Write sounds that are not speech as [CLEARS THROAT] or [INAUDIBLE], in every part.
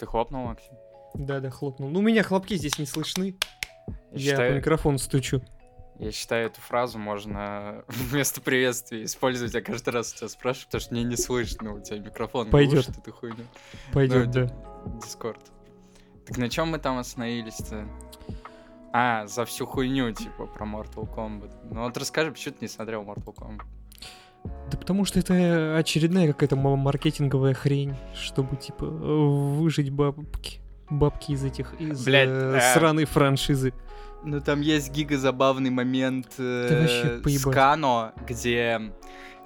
Ты хлопнул, Максим? Да, да, хлопнул. Ну, у меня хлопки здесь не слышны. Я, считаю- по микрофону стучу. Я считаю, эту фразу можно [LAUGHS] вместо приветствия использовать. Я каждый раз тебя спрашиваю, потому что мне не слышно. У тебя микрофон Пойдет. глушит эту хуйню. Пойдет, Ну, да. Дискорд. Так на чем мы там остановились-то? А, за всю хуйню, типа, про Mortal Kombat. Ну вот расскажи, почему ты не смотрел Mortal Kombat? Да потому что это очередная какая-то ма- маркетинговая хрень, чтобы, типа, выжить бабки. Бабки из этих, из Блядь, э, э. сраной франшизы. Ну там есть гига-забавный момент э, с. Кано, где,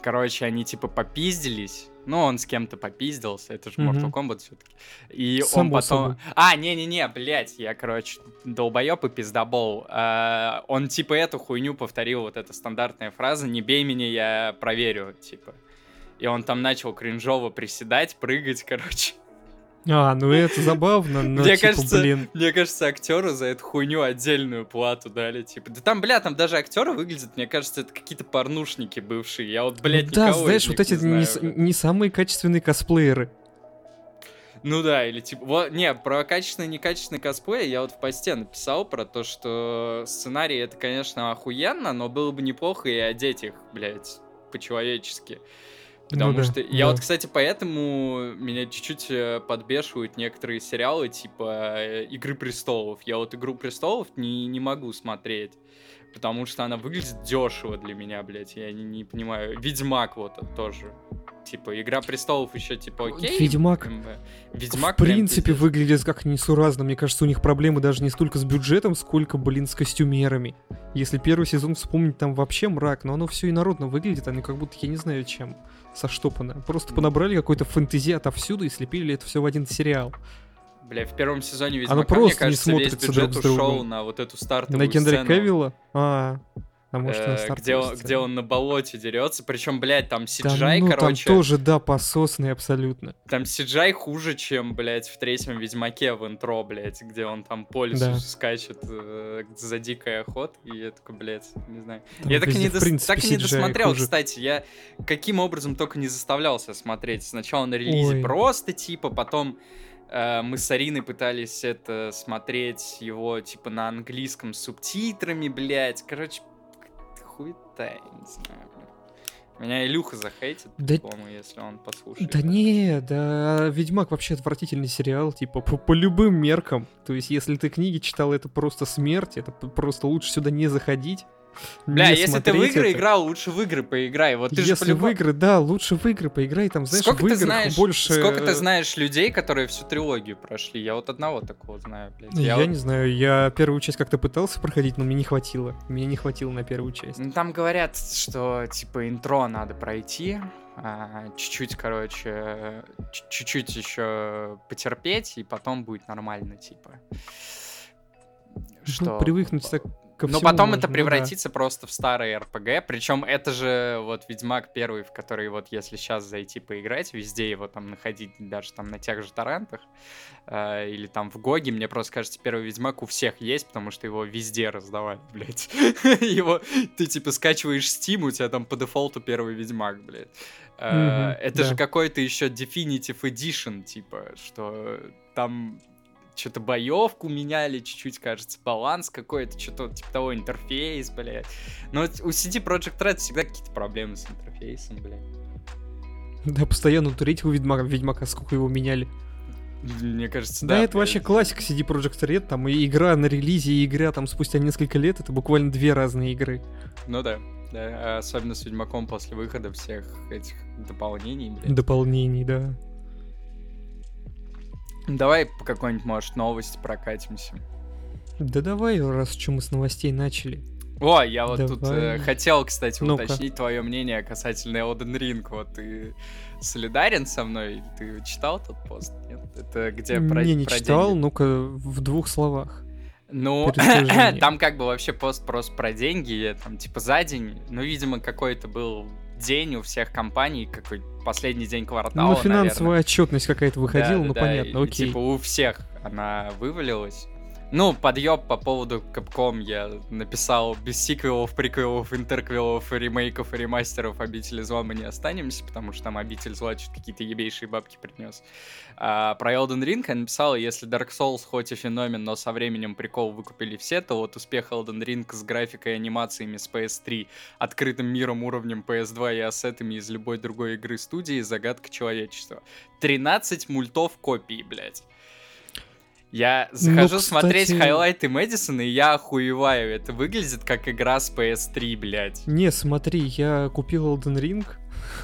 короче, они типа попиздились. Ну, он с кем-то попиздился, это же. Mortal Kombat все-таки. И он Само потом... собой. А, не-не-не, блядь, я, короче, долбоеб и пиздобол. А, он типа эту хуйню повторил, вот эта стандартная фраза «Не бей меня, я проверю», типа. И он там начал кринжово приседать, прыгать, [LAUGHS] короче. А, ну это забавно, но, Мне типа, кажется, блин. Мне кажется, актеру за эту хуйню отдельную плату дали, типа. Да там, бля, там даже актеры выглядят, мне кажется, это какие-то порнушники бывшие. Я вот, блядь, да, никого знаешь, вот эти не, не, не самые качественные косплееры. Ну да, или типа... Вот, не, про качественный некачественный косплей я вот в посте написал про то, что сценарий это, конечно, охуенно, но было бы неплохо и одеть их, блядь, по-человечески. Потому Ну да, что я да. вот, кстати, поэтому меня чуть-чуть э, подбешивают некоторые сериалы типа э, Игры престолов. Я вот Игру престолов не, не могу смотреть. Потому что она выглядит дешево для меня, блядь. Я не, не понимаю. Ведьмак вот тоже. Типа, Игра престолов еще типа окей. Ведьмак. Ведьмак в прям принципе, пиздец. выглядит как несуразно. Мне кажется, у них проблемы даже не столько с бюджетом, сколько, блин, с костюмерами. Если первый сезон вспомнить, там вообще мрак, но оно все инородно выглядит, оно как будто, я не знаю, чем соштопано. Просто понабрали какой-то фэнтези отовсюду и слепили это все в один сериал. Бля, в первом сезоне Ведьмака, мне просто не кажется, весь смотрится бюджет друг с другом. ушел на вот эту стартовую на Генри сцену. Кевилла? А, а может, э, где, он, где он на болоте дерется. Причем, блядь, там Да CGI, ну, короче. там тоже, да, пососный абсолютно. Там CGI хуже, чем, блядь, в третьем Ведьмаке в интро, блядь, где он там по лесу Да. скачет э, за дикой охот, и я такой, блядь, не знаю. Там я так и, не, дос- принципе, так и не досмотрел, хуже. кстати, я каким образом только не заставлялся смотреть. Сначала на релизе Ой. просто, типа, потом э, мы с Ариной пытались это смотреть его, типа, на английском с субтитрами, блядь, короче, хуета, я не знаю, блядь. Меня Илюха захейтит, Да- по-моему, если он послушает. Да не, да, Ведьмак вообще отвратительный сериал, типа, по, по любым меркам. То есть, если ты книги читал, это просто смерть, это просто лучше сюда не заходить. Бля, не если ты в игры это. играл, лучше в игры поиграй. Вот ты же Если в по-любому- игры, да, лучше в игры поиграй, там, знаешь, сколько в ты играх знаешь, больше... сколько ты знаешь людей, которые всю трилогию прошли? Я вот одного такого знаю, блядь. Ну, Я, вот- не знаю, я первую часть как-то пытался проходить, но мне не хватило. Мне не хватило на первую часть. Ну, Там говорят, что типа интро надо пройти, а, чуть-чуть, короче, чуть-чуть еще потерпеть, и потом будет нормально, типа. Ну, привыкнуть так ко Но потом можно, это ну да. превратится просто в старый РПГ. Причем это же вот Ведьмак первый, в который вот если сейчас зайти поиграть, везде его там находить, даже там на тех же торрентах, э, или там в Гоге, мне просто кажется, первый Ведьмак у всех есть, потому что его везде раздавали, [LAUGHS] блядь. Его, ты типа скачиваешь Steam, у тебя там по дефолту первый Ведьмак, блядь. Э, Мгм, Это да. же какой-то еще Definitive Edition, типа, что там что-то боевку меняли чуть-чуть, кажется, баланс какой-то, что-то типа того, интерфейс, блядь. Но у CD Projekt Red всегда какие-то проблемы с интерфейсом, блядь. Да, постоянно у третьего Ведьмака, Ведьмака сколько его меняли. Мне кажется, Да, да. это вообще блядь. классика CD Projekt Red, там и игра на релизе, и игра там спустя несколько лет, это буквально две разные игры. Ну да. да, особенно с Ведьмаком после выхода всех этих дополнений, блядь. Дополнений, да. Давай по какой-нибудь, может, новости прокатимся. Да давай, раз что мы с новостей начали. О, я вот тут Давай. э, хотел, кстати, Ну-ка. уточнить твое мнение касательно Elden Ring. Вот ты солидарен со мной? Ты читал тот пост? Нет? Это где про Не, не про читал, деньги? ну-ка в двух словах. Ну, [LAUGHS] там как бы вообще пост просто про деньги, там типа за день. Ну, видимо, какой-то был день у всех компаний, какой последний день квартала, ну, финансовая наверное. отчетность какая-то выходила, Да, ну да, понятно, и, окей. Типа у всех она вывалилась. Ну, подъеб по поводу Capcom я написал без сиквелов, приквелов, интерквелов, ремейков ремастеров Обители Зла мы не останемся, потому что там Обитель Зла что-то какие-то ебейшие бабки принес. А, про Elden Ring я написал, если Dark Souls хоть и феномен, но со временем прикол выкупили все, то вот успех Elden Ring с графикой и анимациями с PS3, открытым миром уровнем PS2 и ассетами из любой другой игры студии загадка человечества. 13 мультов копий, блядь. Я захожу Ну, смотреть кстати- хайлайты Мэдисона, и я охуеваю. Это выглядит как игра с PS3, блядь. Не, смотри, я купил Elden Ring.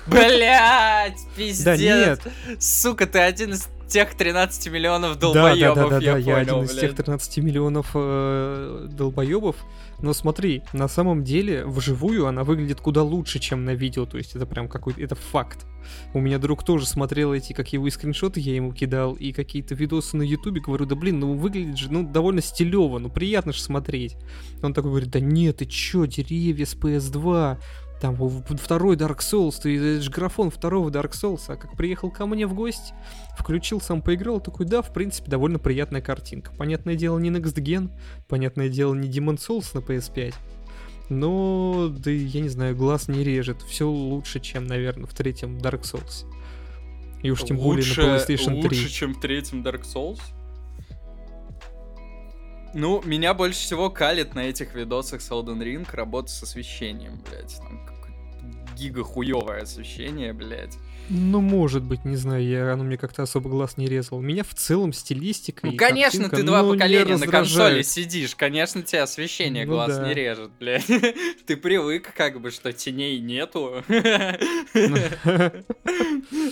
Блять, пиздец. Да нет, Сука, ты один из тех 13 миллионов да, да, да, долбоебов, да, я да, я понял, один из тех блядь. 13 миллионов э, долбоебов. Но смотри, на самом деле, вживую она выглядит куда лучше, чем на видео. То есть это прям какой-то, это факт. У меня друг тоже смотрел эти, как его и скриншоты я ему кидал, и какие-то видосы на ютубе. Говорю, да блин, ну выглядит же, ну довольно стилево, ну приятно же смотреть. Он такой говорит, да нет, ты чё, деревья с PS2, там второй Dark Souls, ты это же графон второго Dark Souls, а как приехал ко мне в гости, включил, сам поиграл, такой, да, в принципе, довольно приятная картинка. Понятное дело, не Next Gen, понятное дело, не Demon Souls на PS5, но, да я не знаю, глаз не режет, все лучше, чем, наверное, в третьем Dark Souls. И уж тем более Лучше- на PlayStation 3. Лучше, чем в третьем Dark Souls? Ну, меня больше всего калит на этих видосах с Elden Ring работа с освещением, блядь. Там гига хуевое освещение, блядь. Ну, может быть, не знаю, я, оно мне как-то особо глаз не резал. Меня в целом стилистика Ну, конечно, картинка, ты два ну, поколения на консоли сидишь. Конечно, тебе освещение Ну глаз да. не режет, блядь. [LAUGHS] Ты привык, как бы, что теней нету. [LAUGHS]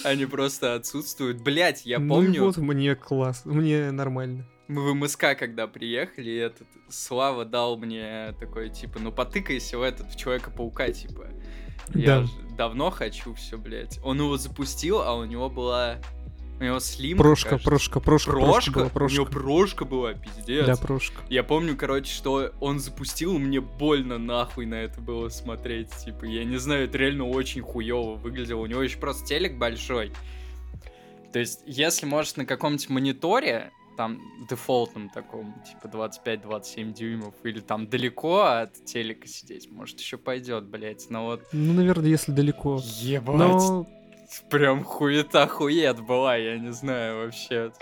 Они просто отсутствуют. Блядь, я Ну помню, вот мне класс, мне нормально. Мы в МСК, когда приехали, этот Слава дал мне такой, типа, ну потыкайся в этот, в Человека-паука, типа. Я Да. давно хочу все, блядь. Он его запустил, а у него была... У него слим. Прошка, прошка, прошка, прошка Прошка? была, У прошка. него прошка была, пиздец. Да, прошка. Я помню, короче, что он запустил, мне больно нахуй на это было смотреть. Типа, я не знаю, это реально очень хуево выглядело. У него еще просто телек большой. То есть, если, может, на каком-нибудь мониторе, там, дефолтном таком, типа 25-27 дюймов, или там далеко от телека сидеть, может, еще пойдет, блять. Но вот, Ну, наверное, если далеко. ебать, Но прям хуета хует была, я не знаю вообще.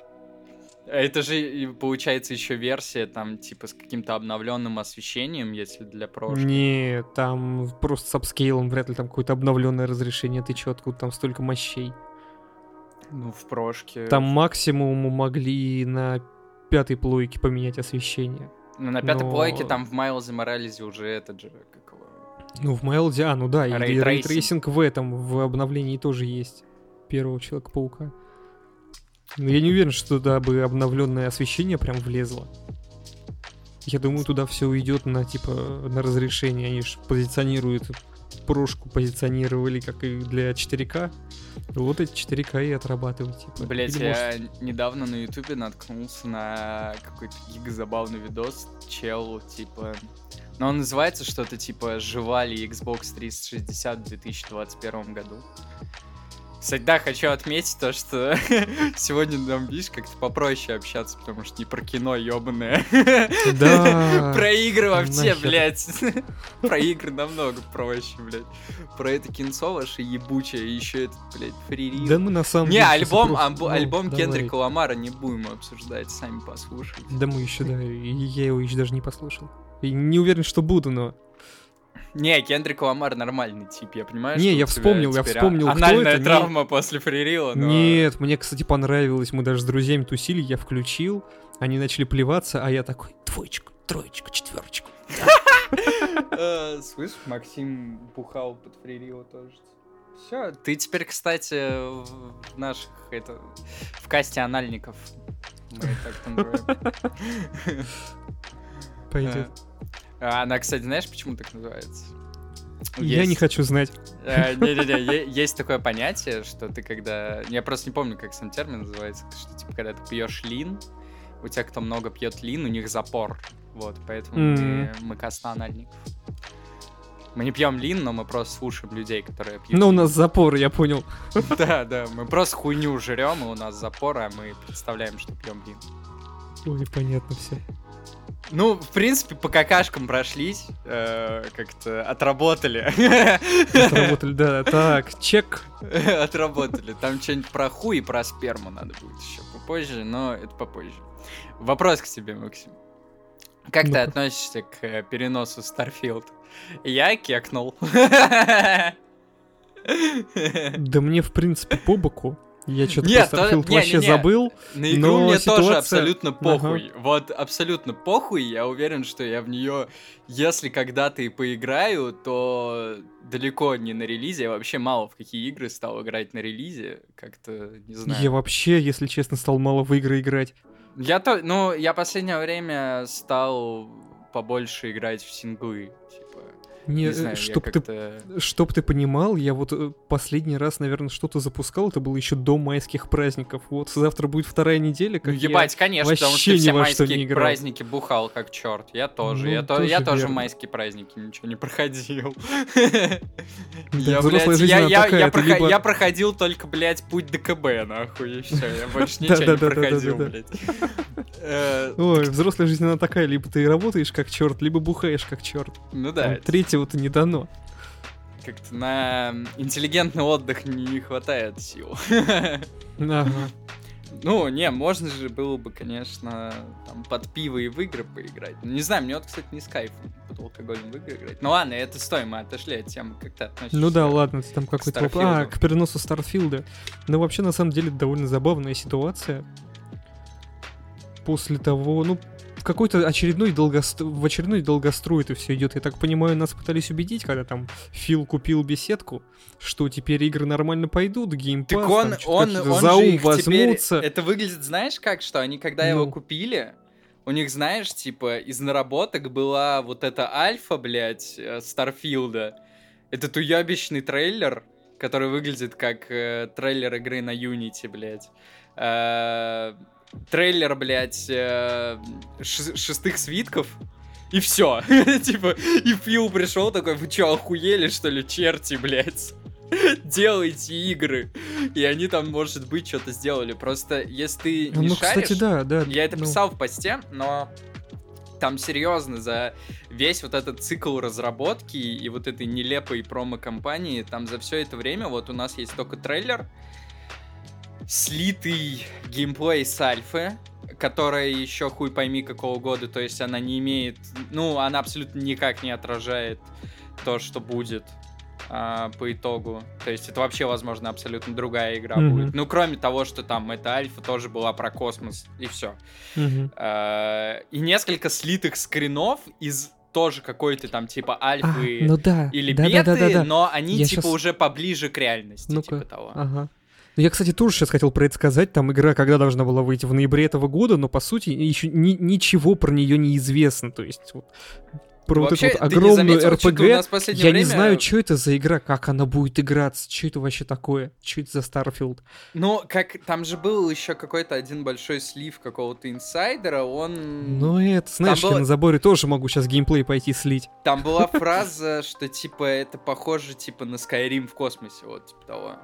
А Это же, получается, еще версия там, типа, с каким-то обновленным освещением, если для прошки. не, там просто с апскейлом вряд ли там какое-то обновленное разрешение. Ты чё, откуда там столько мощей? Ну, в прошке. Там максимум могли на пятой плойке поменять освещение. Ну, на пятой но- плойке там в Майлзе Моралезе уже этот же, как его... Ну, в Майлзе, а, ну да, и Ray tracing. ray tracing в этом, в обновлении тоже есть. Первого Человека-паука. Но я не уверен, что туда бы обновленное освещение прям влезло. Я думаю, туда все уйдет на типа на разрешение. Они же позиционируют прошку позиционировали как и для 4К. Вот эти 4К и отрабатывают. Типа. Блять, Или я может- недавно на ютубе наткнулся на какой-то гига забавный видос. Чел, типа... Ну, он называется что-то типа «Жива ли Xbox 360 в 2021 году?» Кстати, да, хочу отметить то, что [LAUGHS] сегодня нам, видишь, как-то попроще общаться, потому что не про кино, ёбаное. Да. [LAUGHS] Про игры вообще, нахер. блядь. [LAUGHS] Про игры намного проще, блядь. Про это кинцо ваше ебучее, еще этот, блядь, фририл. Да мы на самом Не, деле... щас альбом, ну, альбом давай. Кендрика Ламара не будем обсуждать, сами послушайте. Да мы еще, да, я его еще даже не послушал. И не уверен, что буду, но... Не, Кендрик Ламар нормальный тип, я понимаю, Не, я вспомнил, я вспомнил, кто это, травма после фририла. Нет, мне, кстати, понравилось. Мы даже с друзьями тусили, я включил, они начали плеваться, а я такой, двоечку, троечку, четверочку. [LAUGHS] Э, Слышь, Максим бухал под фририла тоже. Все, ты теперь, кстати, в наших, это, в касте анальников. Мы так называем. Пойдет. А Она, кстати, знаешь, почему так называется? Я не хочу знать. Э, Не-не-не, есть такое понятие, что ты когда... Я просто не помню, как сам термин называется, что типа когда ты пьешь лин, у тех, кто много пьет лин, у них запор. Вот, поэтому мы, мы каста анальников. Мы не пьем лин, но мы просто слушаем людей, которые пьют. Ну, у нас запор, я понял. [LAUGHS] Да, да, мы просто хуйню жрем, и у нас запор, а мы представляем, что пьем лин. Ой, понятно все. Ну, в принципе, по какашкам прошлись, э, как-то отработали. Отработали, да. Так, чек. Отработали. Там что-нибудь про хуй и про сперму надо будет еще попозже, но это попозже. Вопрос к тебе, Максим. Как ты относишься к э, переносу Starfield? Я кекнул. Да мне, в принципе, по боку. Я что-то Нет, про Starfield не, вообще не, не. забыл. На игру Но мне тоже ситуация- абсолютно Ага. похуй. Вот абсолютно похуй. Я уверен, что я в нее, если когда-то и поиграю, то далеко не на релизе. Я вообще мало в какие игры стал играть на релизе. Как-то не знаю. Я вообще, если честно, стал мало в игры играть. Я то, ну, я последнее время стал побольше играть в синглы. Типа, Не, не э, знаю, чтоб ты. Чтоб ты понимал, я вот э, последний раз, наверное, что-то запускал, это было еще до майских праздников. Вот завтра будет вторая неделя, как Ну, я- ебать, конечно, потому что вообще все майские праздники бухал как черт. Я тоже. Ну, я, то- тоже я тоже майские праздники ничего не проходил. Я, блядь, ты проходил только, блядь, путь до КБ, нахуй, и все. Я больше [LAUGHS] ничего не проходил, блядь. Э, Ой, взрослая жизнь, она такая, либо ты работаешь как черт, либо бухаешь как черт. Ну да, Третьего-то не дано. как-то на интеллигентный отдых не хватает сил. Ну, не, можно же было бы, конечно, там, под пиво и в игры поиграть. Ну, Не знаю, мне вот, кстати, не с кайфом под алкоголем в игры играть. Ну ладно, это стой, мы отошли от темы, как ты относишься. Ну да, ладно, ты там какой-то вопрос. А, к переносу Старфилда. Ну, вообще, на самом деле, это довольно забавная ситуация. После того, ну, какой-то очередной долгост... в очередной долгострой это все идет. Я так понимаю, нас пытались убедить, когда там Фил купил беседку, что теперь игры нормально пойдут, геймпас, Так он, там он, он за ум их теперь... возьмутся. Это выглядит, знаешь как, что они, когда его Ну. купили, у них, знаешь, типа, из наработок была вот эта альфа, блядь, э, Старфилда. Этот уебищный трейлер, который выглядит как э, трейлер игры на Unity, блядь. Э, трейлер, блядь, э, шестых свитков. И все. [LAUGHS] типа, и Фил пришел такой, вы что, охуели, что ли, черти, блядь? [LAUGHS] Делайте игры. И они там, может быть, что-то сделали. Просто, если ты не Ну, шаришь... кстати, да, да. Я это ну. писал в посте, но там серьезно за весь вот этот цикл разработки и вот этой нелепой промо-компании, там за все это время вот у нас есть только трейлер, слитый геймплей с альфы, которая еще хуй пойми какого года, то есть она не имеет, ну, она абсолютно никак не отражает то, что будет а, по итогу. То есть это вообще, возможно, абсолютно другая игра Мгм. будет. Ну, кроме того, что там эта альфа тоже была про космос, и все. Мгм. И несколько слитых скринов из тоже какой-то там типа А, альфы ну да. или да, беты, да, да, да, да. но они Я типа щас- уже поближе к реальности, Ну-ка. типа того. Ага. Ну, я, кстати, тоже сейчас хотел про это сказать. Там игра когда должна была выйти в ноябре этого года, но по сути еще ничего про нее не известно. То есть вот про вот Вообще, эту вот огромную заметил, последнее Я время... не знаю, что это за игра, как она будет играться, что это вообще такое, что это за Starfield. Ну, как там же был еще какой-то один большой слив какого-то инсайдера, он... Ну это, знаешь, было- я на заборе тоже могу сейчас геймплей пойти слить. Там была [LAUGHS] фраза, что типа это похоже типа на Skyrim в космосе, вот типа того.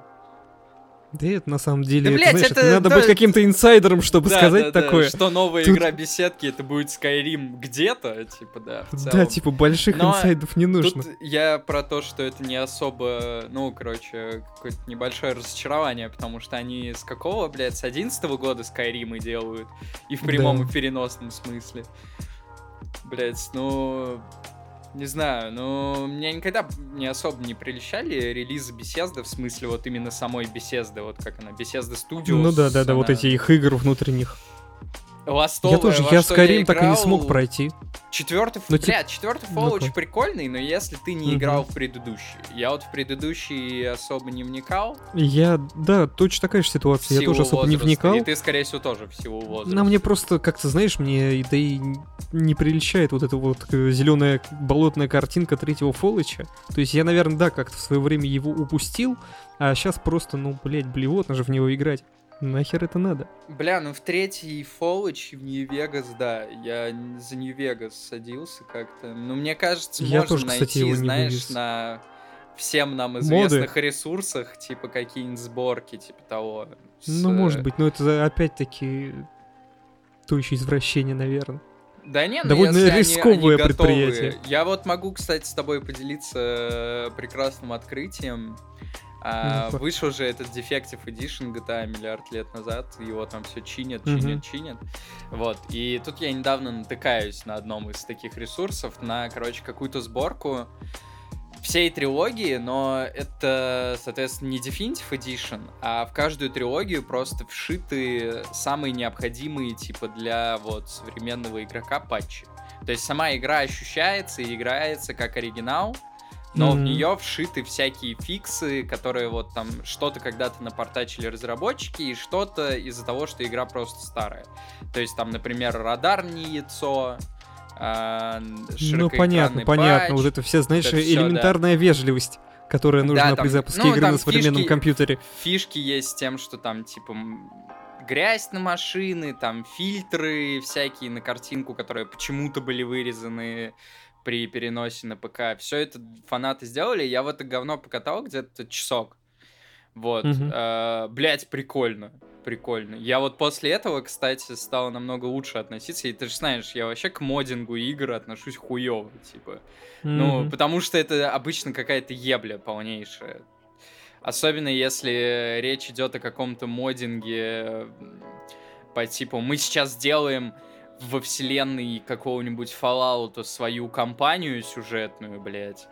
Да это на самом деле, Да, это, блядь, знаешь, это- это надо да, быть каким-то инсайдером, чтобы Да, сказать да, да, такое. что новая Тут- игра беседки это будет Skyrim где-то, типа, да, Да, типа больших Но инсайдов не нужно. Тут я про то, что это не особо, ну, короче, какое-то небольшое разочарование, потому что они с какого, блядь, с 11 года Скайримы делают, и в прямом Да. и переносном смысле. Блядь, ну, не знаю, ну, меня никогда не особо не приличали релизы Bethesda, в смысле вот именно самой Bethesda, вот как она, Bethesda Studios. Ну да, да, да, вот эти их игр внутренних. Ластовая, я тоже, я Skyrim так и не смог пройти. Четвертый, Ну, тип- блядь, четвертый Fallout Ну-ка. прикольный, но если ты не играл в предыдущий. Я вот в предыдущий особо не вникал. Я, да, точно такая же ситуация. Я тоже особо не возраста, вникал. И ты, скорее всего, тоже в силу возраста. На мне просто, как-то, знаешь, мне да и не приличает вот эта вот зеленая болотная картинка третьего Фолыча. То есть я, наверное, да, как-то в свое время его упустил, а сейчас просто, ну, блядь, блевотно же в него играть. Нахер это надо? Бля, ну в третий Fallout в Нью-Вегас, да, я за Нью-Вегас садился как-то. Ну, мне кажется, Я можно тоже, кстати, найти, его не знаешь, вывез. на всем нам Моды. известных ресурсах, типа какие-нибудь сборки, типа того. с, Ну, э, может быть, но это опять-таки то еще извращение, наверное. Да нет, ну, Довольно если они- рисковое они готовы. предприятие. Я вот могу, кстати, с тобой поделиться э, прекрасным открытием. А, Ну-ка. вышел же этот Defective Edition GTA миллиард лет назад, его там все чинят, чинят, чинят. Вот, и тут я недавно натыкаюсь на одном из таких ресурсов, на, короче, какую-то сборку всей трилогии, но это, соответственно, не Definitive Edition, а в каждую трилогию просто вшиты самые необходимые, типа, для вот современного игрока патчи. То есть сама игра ощущается и играется как оригинал, но в Мгм. нее вшиты всякие фиксы, которые вот там что-то когда-то напортачили разработчики, и что-то из-за того, что игра просто старая. То есть там, например, радар не яйцо, а, Ну, понятно, понятно. патч. Вот это вся, знаешь, это да. элементарная вежливость, которая нужна Да, при там- запуске ну, игры на современном фишки- компьютере. Фишки есть с тем, что там, типа, грязь на машины, там фильтры всякие на картинку, которые почему-то были вырезаны при переносе на ПК. Все это фанаты сделали, я в это говно покатал где-то часок. Вот. Мгм. Блять, прикольно. Прикольно. Я вот после этого, кстати, стал намного лучше относиться. И ты же знаешь, я вообще к модингу игр отношусь хуёво, типа. Ну, Мгм. потому что это обычно какая-то ебля полнейшая. Особенно если речь идет о каком-то моддинге м, по типу мы сейчас сделаем во вселенной какого-нибудь Fallout свою кампанию сюжетную, блядь.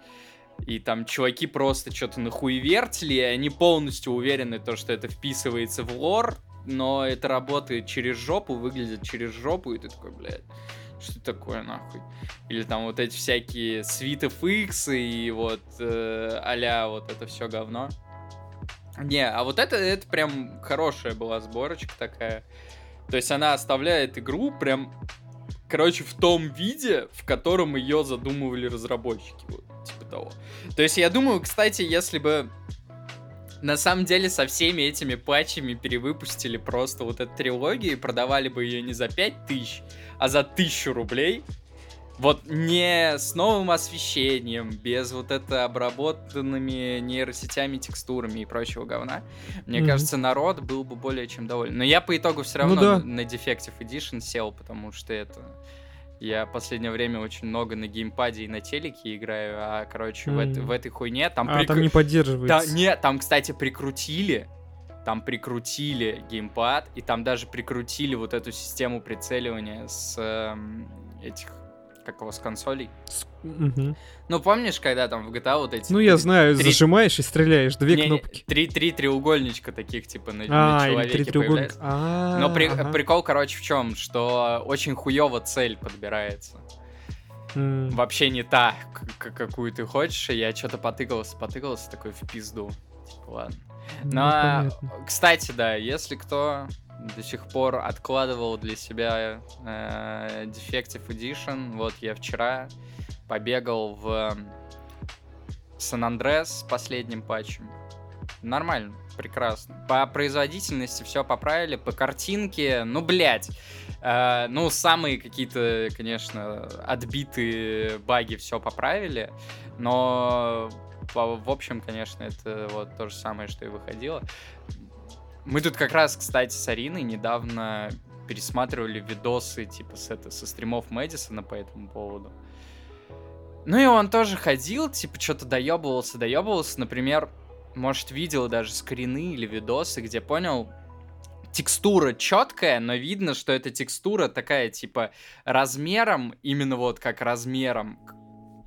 И там чуваки просто что-то нахуевертили, и они полностью уверены, то, что это вписывается в лор, но это работает через жопу, выглядит через жопу, и ты такой, блядь, что такое нахуй? Или там вот эти всякие Sweet FX и вот э, а вот это все говно. Не, а вот это, это прям хорошая была сборочка такая. То есть она оставляет игру прям, короче, в том виде, в котором ее задумывали разработчики. Вот, типа того. То есть я думаю, кстати, если бы на самом деле со всеми этими патчами перевыпустили просто вот эту трилогию и продавали бы ее не за 5000, а за 1000 рублей, вот не с новым освещением, без вот это обработанными нейросетями, текстурами и прочего говна, мне Мгм. кажется, народ был бы более чем доволен. Но я по итогу все Ну равно да. на, Defective Edition сел, потому что это... Я в последнее время очень много на геймпаде и на телеке играю, а, короче, в, эт- Мгм. в этой хуйне там... А, прик- там не Да, поддерживается. нет, там, кстати, прикрутили, там прикрутили геймпад, и там даже прикрутили вот эту систему прицеливания с эм, этих, как его, с консолей. С- мгм. Ну, помнишь, когда там в GTA вот эти... Ну, я три- знаю, три- зажимаешь и стреляешь, две не, кнопки. Три, три треугольничка таких, типа, на, А, на человеке три треугольника. появляется. А, Но при- ага. прикол, короче, в чем? Что очень хуево цель подбирается. М. Вообще не та, какую ты хочешь. И я что-то потыкался, потыкался, такой в пизду. Типа, ладно. Ну, Но, понятно. кстати, да, если кто до сих пор откладывал для себя э, Defective Edition, вот я вчера побегал в Сан-Андрес с последним патчем. Нормально, прекрасно. По производительности все поправили, по картинке, ну, блядь. Э, ну, самые какие-то, конечно, отбитые баги все поправили, но в общем, конечно, это вот то же самое, что и выходило. Мы тут как раз, кстати, с Ариной недавно пересматривали видосы, типа, с это, со стримов Мэдисона по этому поводу. Ну и он тоже ходил, типа, что-то доебывался, доебывался. Например, может, видел даже скрины или видосы, где понял, текстура четкая, но видно, что эта текстура такая, типа, размером, именно вот как размером,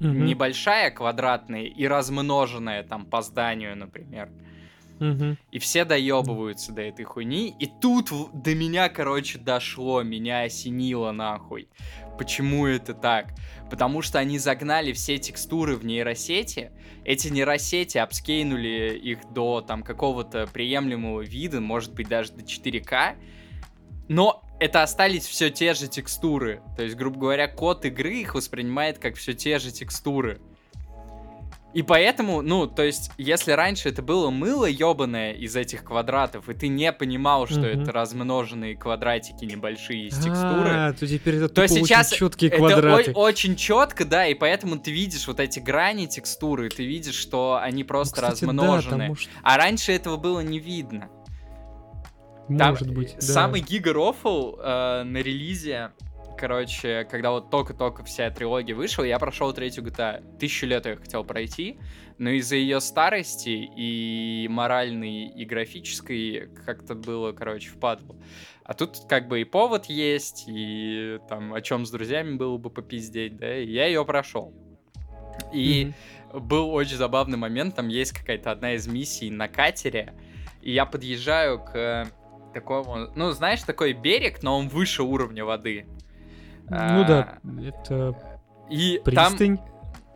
Мгм. небольшая, квадратная и размноженная там по зданию, например. Мгм. И все доебываются до этой хуйни. И тут до меня, короче, дошло, меня осенило нахуй. Почему это так? Потому что они загнали все текстуры в нейросети. Эти нейросети обскейнули их до там какого-то приемлемого вида, может быть даже до 4К. Но это остались все те же текстуры. То есть, грубо говоря, код игры их воспринимает как все те же текстуры. И поэтому, ну, то есть, если раньше это было мыло ебаное из этих квадратов, и ты не понимал, что Мгм. это размноженные квадратики небольшие из текстуры, А, то теперь это то тупо очень сейчас четкие это квадраты. о- очень четко, да, и поэтому ты видишь вот эти грани текстуры, ты видишь, что они Ну, просто кстати, да, размножены. там может, А раньше этого было не видно. Там может быть, да. Самый гига рофл э, на релизе короче, когда вот только-только вся трилогия вышла, я прошел третью GTA. Тысячу лет я хотел пройти, но из-за ее старости и моральной, и графической как-то было, короче, впадло. А тут как бы и повод есть, и там о чем с друзьями было бы попиздеть, да, и я ее прошел. И mm-hmm. был очень забавный момент, там есть какая-то одна из миссий на катере, и я подъезжаю к такому, ну, знаешь, такой берег, но он выше уровня воды. Ну а, да, это и пристынь. Там,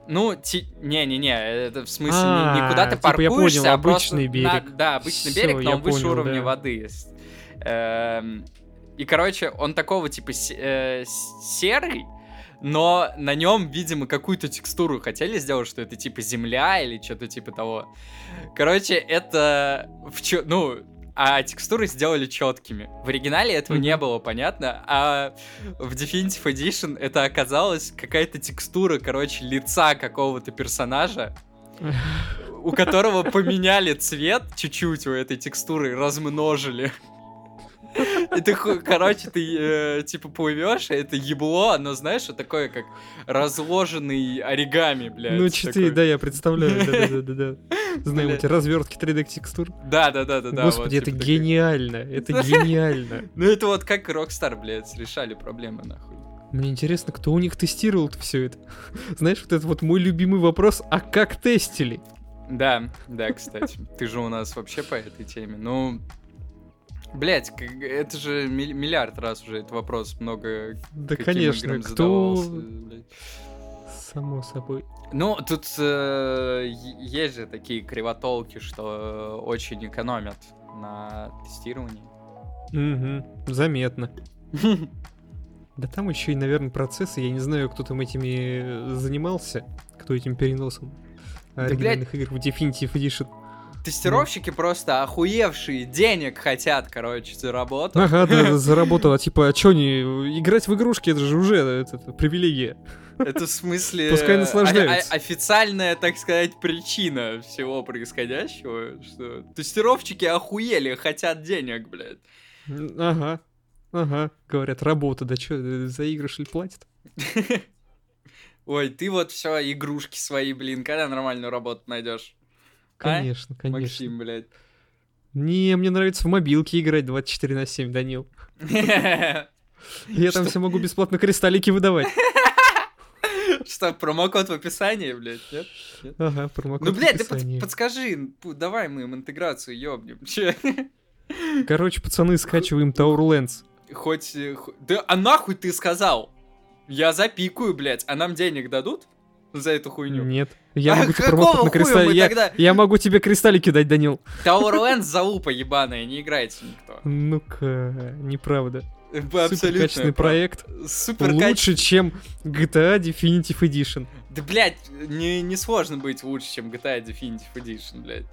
ну, ти... не-не-не, это в смысле а, не, не куда ты типа паркуешься, понял, а обычный берег. На... Да, обычный Всё, берег, но он выше уровня да. воды. Эм... И, короче, он такого типа э, серый, но на нем, видимо, какую-то текстуру хотели сделать, что это типа земля или что-то типа того. Короче, это в чё, ну, а текстуры сделали четкими. В оригинале этого mm-hmm. не было, понятно, а в Definitive Edition это оказалась какая-то текстура, короче, лица какого-то персонажа, у которого поменяли цвет чуть-чуть у этой текстуры, размножили. И ты, короче, ты э, типа плывешь, это ебло, оно, знаешь, вот такое, как разложенный оригами, блядь. Ну, 4, да, я представляю, да-да-да. Знаю, эти развертки 3D текстур. Да-да-да-да. Господи, это гениально, это [LAUGHS] гениально. Ну, это вот как Rockstar, блядь, решали проблемы, нахуй. Мне интересно, кто у них тестировал все это. [LAUGHS] Знаешь, вот это вот мой любимый вопрос, а как тестили? Да, да, кстати. Ты же у нас вообще по этой теме. Ну, Блять, это же миллиард раз уже этот вопрос много. Да, конечно, кто. Само собой. Ну, тут э, есть же такие кривотолки, что очень экономят на тестировании. Угу, заметно. Да там еще и, наверное, процессы. Я не знаю, кто там этими занимался, кто этим переносом оригинальных игр в Definitive Edition. Тестировщики просто охуевшие, денег хотят, короче, заработать. Ага, да, [LAUGHS] заработал. А типа, а чё не... Играть в игрушки, это же уже это, это, привилегия. Это в смысле... Пускай наслаждаются. О- официальная, так сказать, причина всего происходящего, что тестировщики охуели, хотят денег, блядь. Ага, ага, говорят, работа, да чё, за игры ли платят? [LAUGHS] Ой, ты вот все игрушки свои, блин, когда нормальную работу найдешь? Конечно, а? конечно. Максим, блядь. Не, мне нравится в мобилке играть 24 на 7, Данил. Я там все могу бесплатно кристаллики выдавать. Что, промокод в описании, блядь, нет? Ага, промокод Ну, блядь, ты подскажи, давай мы им интеграцию ёбнем. Че? Короче, пацаны, скачиваем Taurlands. Хоть... Э, да, а нахуй ты сказал? Я запикаю, блядь, а нам денег дадут? За эту хуйню. Нет. Я а могу тебе промокод на кристалле. Я, тогда... я могу тебе кристаллики дать, Данил. Towerlands залупа ебаная, не играйте никто. Ну-ка, неправда. Супер качественный проект. Супер Лучше, чем GTA Definitive Edition. Да, блядь, не, не сложно быть лучше, чем GTA Definitive Edition, блядь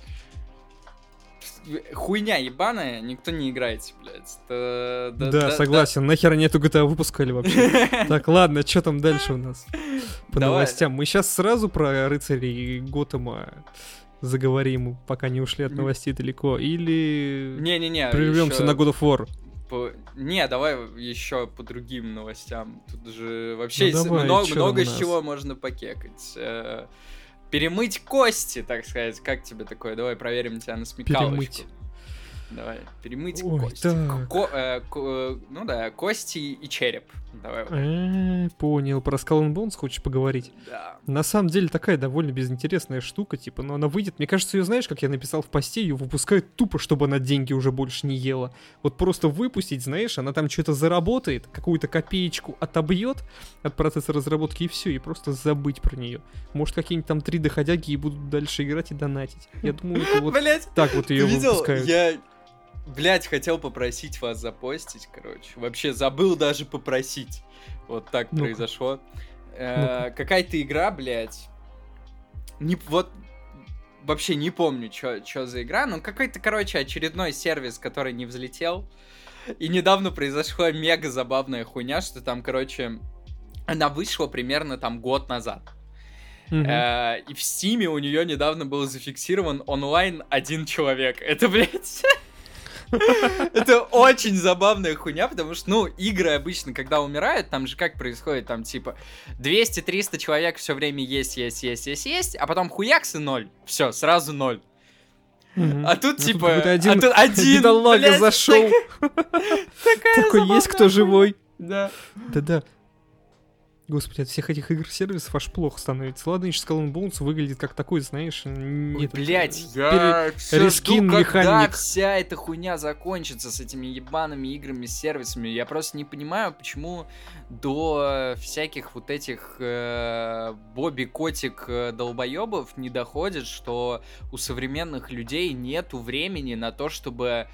хуйня ебаная, никто не играет, блядь. Да, да, да, да согласен, да. нахер они эту GTA выпускали вообще. [LAUGHS] Так, ладно, что там дальше у нас по новостям? Мы сейчас сразу про рыцарей Готэма заговорим, пока не ушли от новостей далеко, или не-не-не, прервемся на God of War? По... Не, давай еще по другим новостям. Тут же вообще ну, давай, много, много с чего можно покекать. Перемыть кости, так сказать. Как тебе такое? Давай проверим тебя на смекалочку. Перемыть. Давай, перемыть Ой, кости. Так. Ко, э, ко, ну да, кости и череп. Давай. Э, понял. Про Skull and Bones хочешь поговорить? Да. На самом деле такая довольно безинтересная штука, типа, но она выйдет. Мне кажется, ее знаешь, как я написал в посте, ее выпускают тупо, чтобы она деньги уже больше не ела. Вот просто выпустить, знаешь, она там что-то заработает, какую-то копеечку отобьет от процесса разработки и все, и просто забыть про нее. Может, какие-нибудь там 3D-ходяги и будут дальше играть и донатить. Я думаю, это вот [LAUGHS] так вот ее выпускают. Я Блять, хотел попросить вас запостить, короче. Вообще забыл даже попросить. Вот так ну произошло. Э, какая-то игра, блядь. Не, вот вообще не помню, что за игра, но какой-то, короче, очередной сервис, который не взлетел. И недавно произошла мега забавная хуйня, что там, короче, она вышла примерно там год назад. Mm-hmm. Э, и в Стиме у нее недавно был зафиксирован онлайн один человек. Это, блядь... [LAUGHS] [LAUGHS] Это очень забавная хуйня, потому что, ну, игры обычно, когда умирают, там же как происходит, там, типа, 200-300 человек все время есть, есть, есть, есть, есть, а потом хуякс и ноль. Все, сразу ноль. А тут, типа, один, а тут один, блядь, зашел. Такой есть кто живой. Да. Да-да. Господи, от всех этих игр-сервисов аж плохо становится. Ладно, еще Skull and Bones выглядит как такой, знаешь, нет, блять, я пере... жду, когда вся эта хуйня закончится с этими ебаными играми, сервисами. Я просто не понимаю, почему до всяких вот этих э, Бобби Котик э, долбоебов не доходит, что у современных людей нету времени на то, чтобы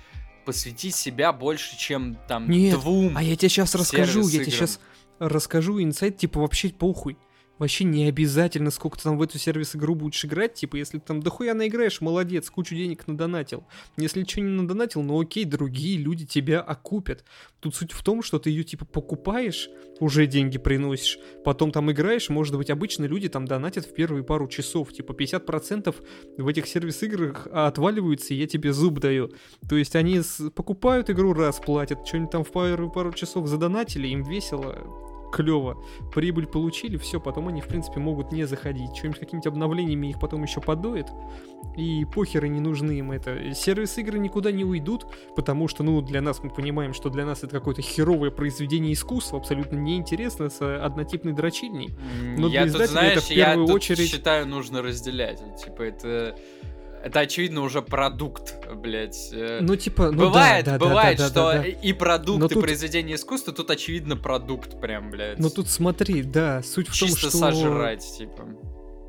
посвятить себя больше, чем там Нет, двум. А я тебе сейчас расскажу, я тебе сейчас расскажу инсайт, типа вообще похуй. Вообще не обязательно, сколько ты там в эту сервис игру будешь играть, типа, если ты там дохуя наиграешь, молодец, кучу денег надонатил. Если ничего не надонатил, ну окей, другие люди тебя окупят. Тут суть в том, что ты ее, типа, покупаешь, уже деньги приносишь, потом там играешь, может быть, обычно люди там донатят в первые пару часов, типа, 50% в этих сервис-играх отваливаются, и я тебе зуб даю. То есть они покупают игру раз, платят, что-нибудь там в первые пару часов задонатили, им весело, клево, прибыль получили, все, потом они, в принципе, могут не заходить. Чем-нибудь какими-нибудь обновлениями их потом еще подует, и похеры не нужны им это. Сервис игры никуда не уйдут, потому что, ну, для нас мы понимаем, что для нас это какое-то херовое произведение искусства, абсолютно неинтересно с однотипной дрочильней. Но я для тут, знаешь, это в первую я очередь... считаю, нужно разделять. Типа, это это очевидно уже продукт, блядь. Э. Ну, типа, ну бывает, да, да, бывает, да, да, что да, да. и продукт, Но и тут... произведение искусства, тут очевидно продукт прям, блядь. Ну тут смотри, да, суть в Чисто том, что... сожрать, типа.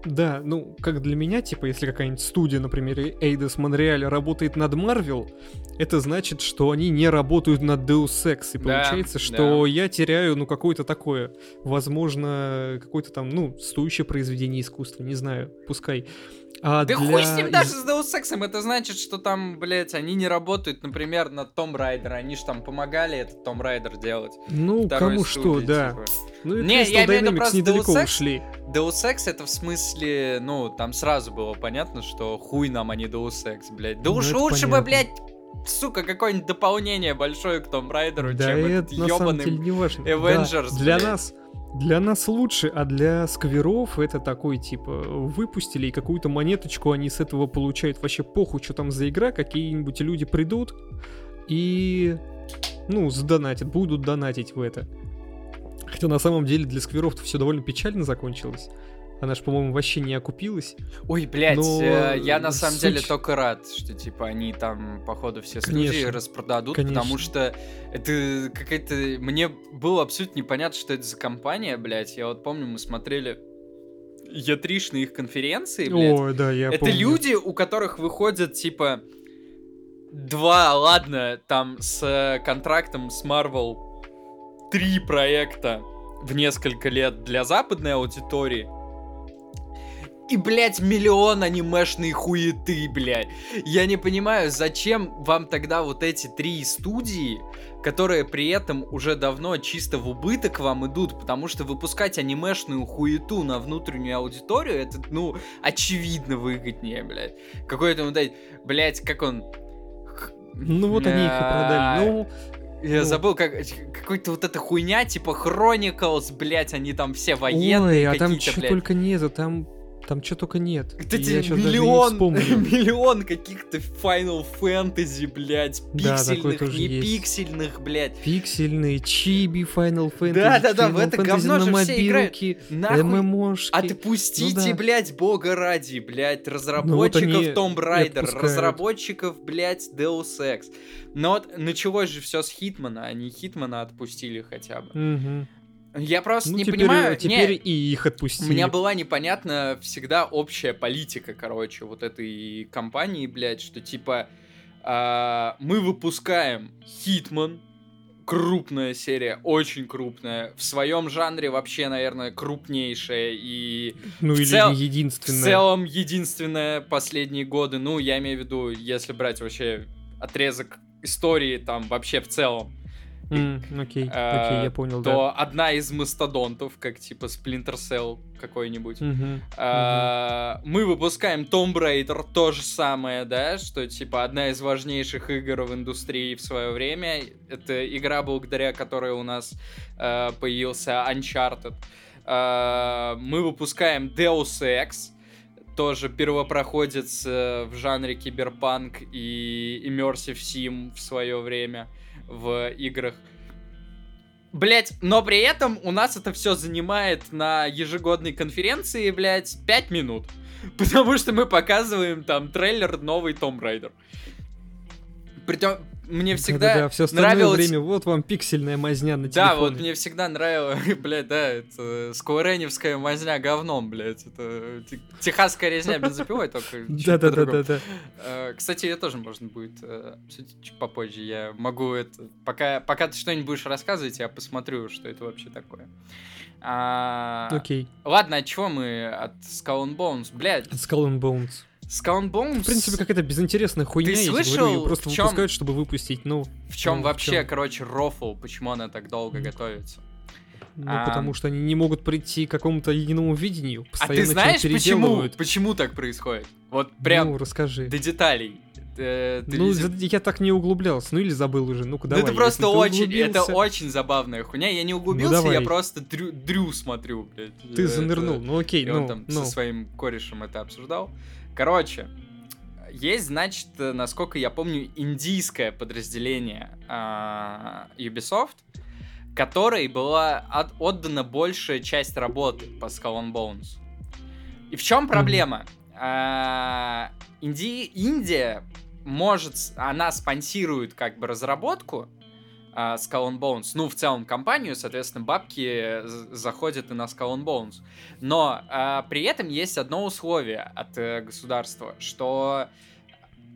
Да, ну, как для меня, типа, если какая-нибудь студия, например, Эйдос Монреаль работает над Марвел, это значит, что они не работают над Deus Ex, и да, получается, что да. я теряю, ну, какое-то такое, возможно, какое-то там, ну, стоящее произведение искусства, не знаю, пускай. А да для... хуй с ним даже с Deus Ex, это значит, что там, блядь, они не работают, например, над Том Райдер, они же там помогали этот Том Райдер делать. Ну, кому студии, что, да. Типа. Ну и не, я имею в виду просто недалеко Deus Ex, ушли. Deus Ex это в смысле, ну, там сразу было понятно, что хуй нам, а не Deus Ex, блядь. Да ну, уж лучше бы, блядь, сука, какое-нибудь дополнение большое к Том Райдеру, да чем это, этот ёбаный Avengers, да, Для нас для нас лучше, а для скверов это такой, типа, выпустили, и какую-то монеточку они с этого получают. Вообще похуй, что там за игра, какие-нибудь люди придут и, ну, задонатят, будут донатить в это. Хотя на самом деле для скверов все довольно печально закончилось. Она же, по-моему, вообще не окупилась. Ой, блядь, Но э, я на самом суть... деле только рад, что, типа, они там, походу, все студии конечно, распродадут, конечно. потому что это какая-то... Мне было абсолютно непонятно, что это за компания, блядь. Я вот помню, мы смотрели е их конференции, блядь. Ой, да, я Это помню. люди, у которых выходят, типа, два, ладно, там, с контрактом с Marvel три проекта в несколько лет для западной аудитории, и, блядь, миллион анимешной хуеты, блядь. Я не понимаю, зачем вам тогда вот эти три студии, которые при этом уже давно чисто в убыток вам идут, потому что выпускать анимешную хуету на внутреннюю аудиторию, это, ну, очевидно выгоднее, блядь. Какой-то, блядь, как он... Ну вот они их и продали. Ну, я ну. забыл, как какой-то вот эта хуйня, типа Chronicles, блядь, они там все военные Ой, а там что только нету, там там что только нет. Это миллион, [LAUGHS] миллион каких-то Final Fantasy, блядь, пиксельных, да, не есть. пиксельных, блядь. Пиксельные, чиби Final Fantasy. Да-да-да, в это говно же мобилки, все играют. Нахуй. Отпустите, ну, да. блядь, бога ради, блядь, разработчиков ну, вот Tomb Raider, разработчиков, блядь, Deus Ex. Но вот началось же все с Хитмана, они Хитмана отпустили хотя бы. Угу. Я просто ну, не теперь, понимаю. Теперь не, и их отпустили. У меня была непонятна всегда общая политика, короче, вот этой компании, блядь, что типа э, мы выпускаем Хитман, крупная серия, очень крупная, в своем жанре вообще, наверное, крупнейшая и ну или цел... единственная. В целом единственная последние годы. Ну, я имею в виду, если брать вообще отрезок истории там вообще в целом [CLEARS THROAT] Окей, э, окей, я понял, да. то одна из мастодонтов, как типа Splinter Cell какой-нибудь. А, Мы выпускаем Tomb Raider, то же самое, да, что типа одна из важнейших игр в индустрии в свое время. Это игра, благодаря которой у нас э, появился Uncharted. Мы выпускаем Deus Ex, тоже первопроходец э, в жанре киберпанк и Immersive Sim в свое время в играх. Блять, но при этом у нас это все занимает на ежегодной конференции, блять, 5 минут. [LAUGHS] Потому что мы показываем там трейлер новый Raider. Притом, мне всегда Да-да-да, все остальное нравилось... время, вот вам пиксельная мазня на Да, телефоне. вот мне всегда нравилось, [LAUGHS] блядь, да, это сквореневская мазня говном, блядь, это те- техасская резня бензопилой, только. [LAUGHS] Да-да-да-да-да. Э, Кстати, ее тоже можно будет э, чуть попозже. Я могу это... Пока, пока ты что-нибудь будешь рассказывать, я посмотрю, что это вообще такое. А, Окей. Ладно, от чего мы? От Skull and Bones. Блядь, Skull and Bones. Skull Bones... В принципе, какая-то безинтересная хуйня, я тебе говорю, слышал, её просто в чём- выпускают, чтобы выпустить, ну, В чем ну, в вообще, чём? короче, рофл? Почему она так долго Мгм. готовится? ну, А. потому что они не могут прийти к какому-то единому видению, А постоянно ты чё-то знаешь, почему? Почему так происходит? Вот прям Ну, расскажи. до деталей. Э, ты Ну, не- я так не углублялся, ну или забыл уже, ну-ка Ну, давай. это просто ты очень, это очень забавная хуйня. Я не углубился, я давай. просто дрю, дрю смотрю, блядь. Ты Это- занырнул, ну окей, И он ну, там ну. со своим корешем это обсуждал. Короче, есть, значит, э, насколько я помню, индийское подразделение а, Ubisoft, которой была от- отдана большая часть работы по Skull and Bones. И в чем проблема? А, Инди- Индия может, она спонсирует как бы разработку а, Skull and Bones, ну, в целом компанию, соответственно, бабки з- заходят и на Skull and Bones. Но а, при этом есть одно условие от э, государства, что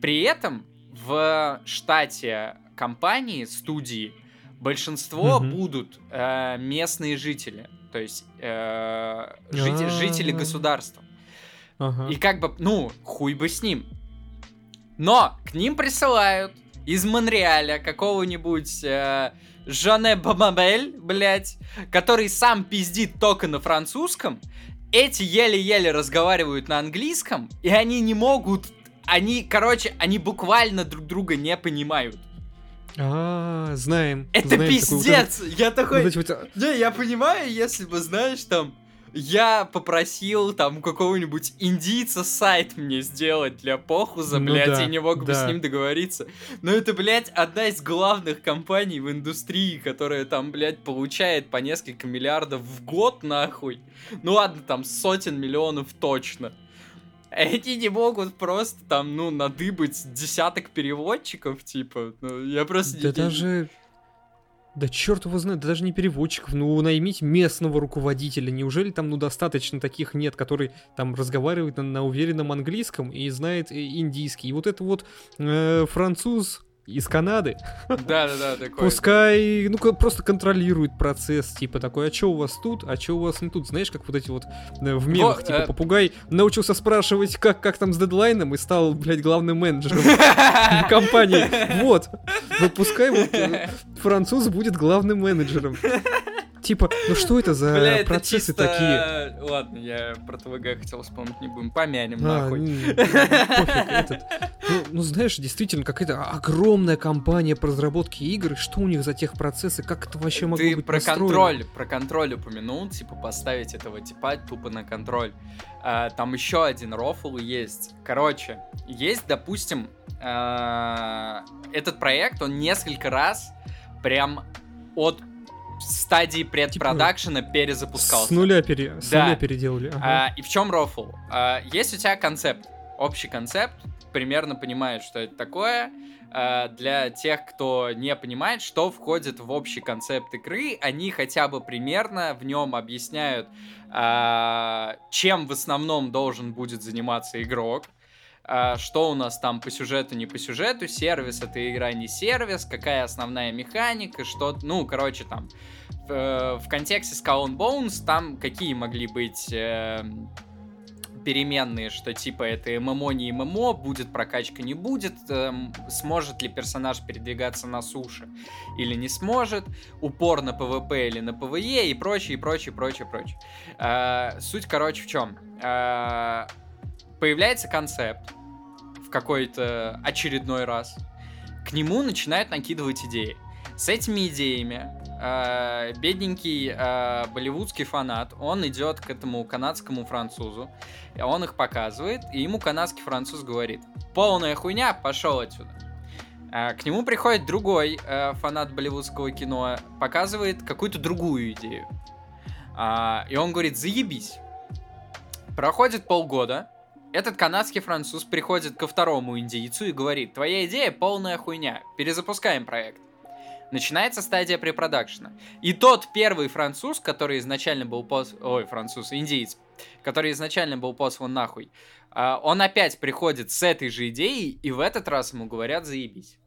при этом в штате компании, студии, большинство Мгм. будут э, местные жители, то есть э, жители А. государства. Ага. И как бы, ну, хуй бы с ним. Но к ним присылают из Монреаля какого-нибудь э, Жанне Бамабель, блядь, который сам пиздит только на французском. Эти еле-еле разговаривают на английском, и они не могут... Они, короче, они буквально друг друга не понимают. А, знаем. Это знаем такой вот пиздец! Я такой... вот вот, а, Не, я понимаю, если бы, знаешь, там, я попросил там какого-нибудь индийца сайт мне сделать для похуза, Ну блядь, да, и не мог бы с да. ним договориться. Но это, блядь, одна из главных компаний в индустрии, которая там, блядь, получает по несколько миллиардов в год, нахуй. Ну ладно, там сотен миллионов точно. Эти не могут просто там, ну, надыбать десяток переводчиков, типа. Ну, я просто... Да не- даже... Да черт его знает, да даже не переводчиков, ну наймите местного руководителя. Неужели там ну достаточно таких нет, который там разговаривает на, на уверенном английском и знает э, индийский. И вот это вот э, француз из Канады, Да-да-да, такой. пускай, ну просто контролирует процесс, типа такой, а что у вас тут, а что у вас не тут, знаешь, как вот эти вот э, в мемах, типа э, попугай научился спрашивать, как, как там с дедлайном и стал, блядь, главным менеджером [LAUGHS] компании. Вот. Ну, пускай вот э, француз будет главным менеджером. Типа, ну что это за Бля, это процессы чисто- такие? Ладно, я про ТВГ хотел вспомнить, не будем. Помянем, А, нахуй. м, пофиг, этот. Ну, ну, знаешь, действительно, какая-то огромная компания по разработке игр. Что у них за техпроцессы? Как это вообще могло Ты быть про настроено? контроль, про контроль упомянул, типа поставить этого типа тупо на контроль. А, там еще один рофл есть. Короче, есть, допустим, а, этот проект, он несколько раз прям от стадии предпродакшена перезапускался. С нуля, пере... с Да. нуля переделали. ага. А, и в чем рофл? А, есть у тебя концепт, общий концепт, примерно понимаешь, что это такое. А, для тех, кто не понимает, что входит в общий концепт игры, они хотя бы примерно в нем объясняют, а, чем в основном должен будет заниматься игрок. А, Что у нас там по сюжету, не по сюжету, сервис это игра, не сервис, какая основная механика, что, ну, короче, там, в, в контексте Skull and Bones там какие могли быть эм, переменные, что типа это ММО, не ММО, будет прокачка, не будет, эм, сможет ли персонаж передвигаться на суше или не сможет, упор на PvP или на PvE и прочее, и прочее, прочее, прочее. Э, суть, короче, в чем? Э, появляется концепт в какой-то очередной раз, к нему начинают накидывать идеи. С этими идеями э, бедненький э, болливудский фанат, он идет к этому канадскому французу, он их показывает, и ему канадский француз говорит, полная хуйня, пошел отсюда. Э, к нему приходит другой э, фанат болливудского кино, показывает какую-то другую идею. Э, и он говорит, заебись. Проходит полгода, этот канадский француз приходит ко второму индийцу и говорит, твоя идея полная хуйня, перезапускаем проект начинается стадия препродакшена. И тот первый француз, который изначально был послан... Ой, француз, индиец, который изначально был послан нахуй, а, он опять приходит с этой же идеей, и в этот раз ему говорят «заебись».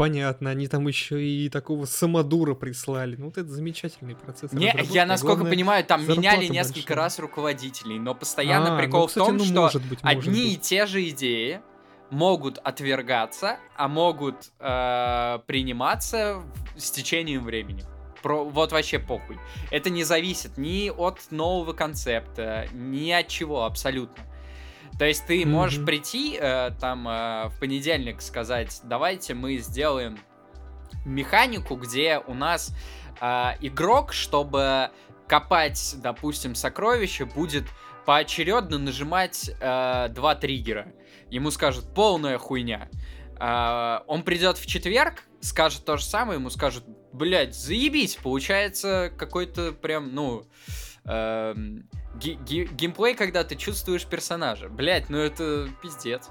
Понятно, они там еще и такого самодура прислали. Ну, вот это замечательный процесс. Не, я насколько Главное, понимаю, там меняли несколько большая. раз руководителей, но постоянно а, прикол ну, кстати, в том, ну, что может быть, может одни быть. и те же идеи могут отвергаться, а могут э, приниматься с течением времени. Про, вот вообще похуй. Это не зависит ни от нового концепта, ни от чего абсолютно. То есть ты mm-hmm. можешь прийти э, там э, в понедельник сказать, давайте мы сделаем механику, где у нас э, игрок, чтобы копать, допустим, сокровища, будет поочередно нажимать э, два триггера ему скажут полная хуйня. А, он придет в четверг, скажет то же самое, ему скажут, блядь, заебись, получается какой-то прям, ну, э, геймплей, когда ты чувствуешь персонажа. Блядь, ну это пиздец.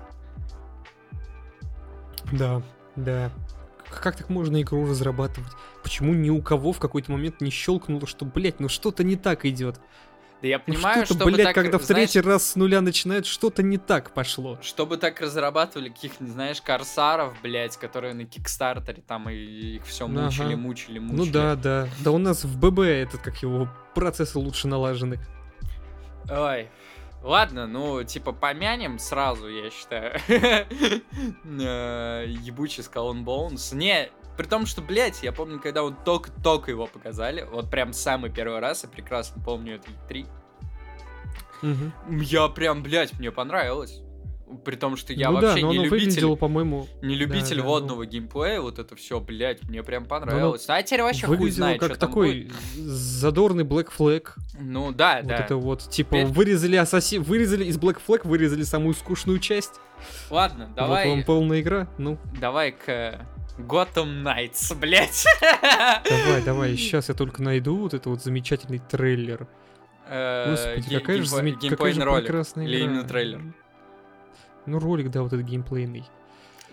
Да, да. Как так можно игру разрабатывать? Почему ни у кого в какой-то момент не щелкнуло, что, блядь, ну что-то не так идет? Да я ну понимаю, что блядь, так, когда в третий раз с нуля начинают, что-то не так пошло. Чтобы так разрабатывали каких-нибудь, знаешь, корсаров, блядь, которые на Кикстартере там и их все мучили, ага. мучили, мучили. Ну да, да. Да у нас в ББ этот, как его, процессы лучше налажены. Ой, Ладно, ну, типа, помянем сразу, я считаю. [LAUGHS] Э, ебучий Skull Bones. Не, при том, что, блядь, я помню, когда он только-только его показали, вот прям самый первый раз, я прекрасно помню это 3. Угу. Я прям, блядь, мне понравилось. При том, что я ну вообще да, не любитель, по-моему, не любитель да, водного да, геймплея, вот это все, блядь, мне прям понравилось. Ну, а теперь вообще хуй знает, как что такой будет. задорный Black Flag. Ну да, вот да. это вот, типа, теперь... вырезали ассаси... вырезали из Black Flag, вырезали самую скучную часть. Ладно, давай. Вот вам полная игра, ну. Давай к Gotham Knights, блядь. Давай, давай, [LAUGHS] сейчас я только найду вот этот вот замечательный трейлер. Э, Господи, какая же, заме... какая же прекрасная игра. Или именно трейлер? Ну, ролик, да, вот этот геймплейный.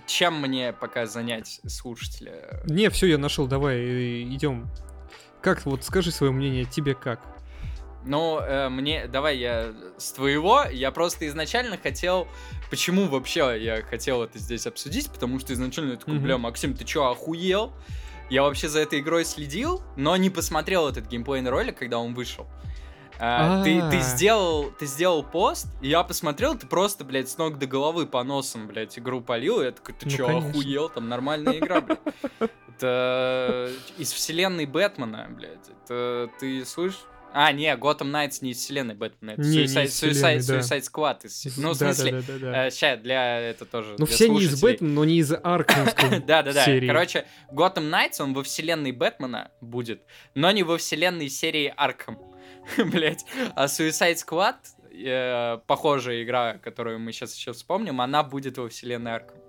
Чем мне пока занять слушателя? Не, все, я нашел, давай, э, идем. Как, вот скажи свое мнение, тебе как? Ну, э, мне, давай я с твоего, я просто изначально хотел, почему вообще я хотел это здесь обсудить, потому что изначально я такой, mm-hmm. бля, Максим, ты чё, охуел? Я вообще за этой игрой следил, но не посмотрел этот геймплейный ролик, когда он вышел. А, ты, ты, сделал, ты сделал пост, и я посмотрел, ты просто, блядь, с ног до головы по носам, блядь, игру полил, и я такой, ты ну, чё, конечно. охуел? Там нормальная игра, блядь. [LAUGHS] Это из вселенной Бэтмена, блядь. Это ты слышишь? А, не, Gotham Knights не из вселенной Бэтмена, это не, Suicide, не Suicide, да. Suicide Squad. Из, ну, в смысле, да, да, да, да. Э, сейчас, для это тоже Ну, все не из Бэтмена, но не из Аркхемской [LAUGHS] Да-да-да, короче, Gotham Knights, он во вселенной Бэтмена будет, но не во вселенной серии Аркхем. [LAUGHS] Блять. А Suicide Squad, э, похожая игра, которую мы сейчас еще вспомним, она будет во вселенной Аркхем.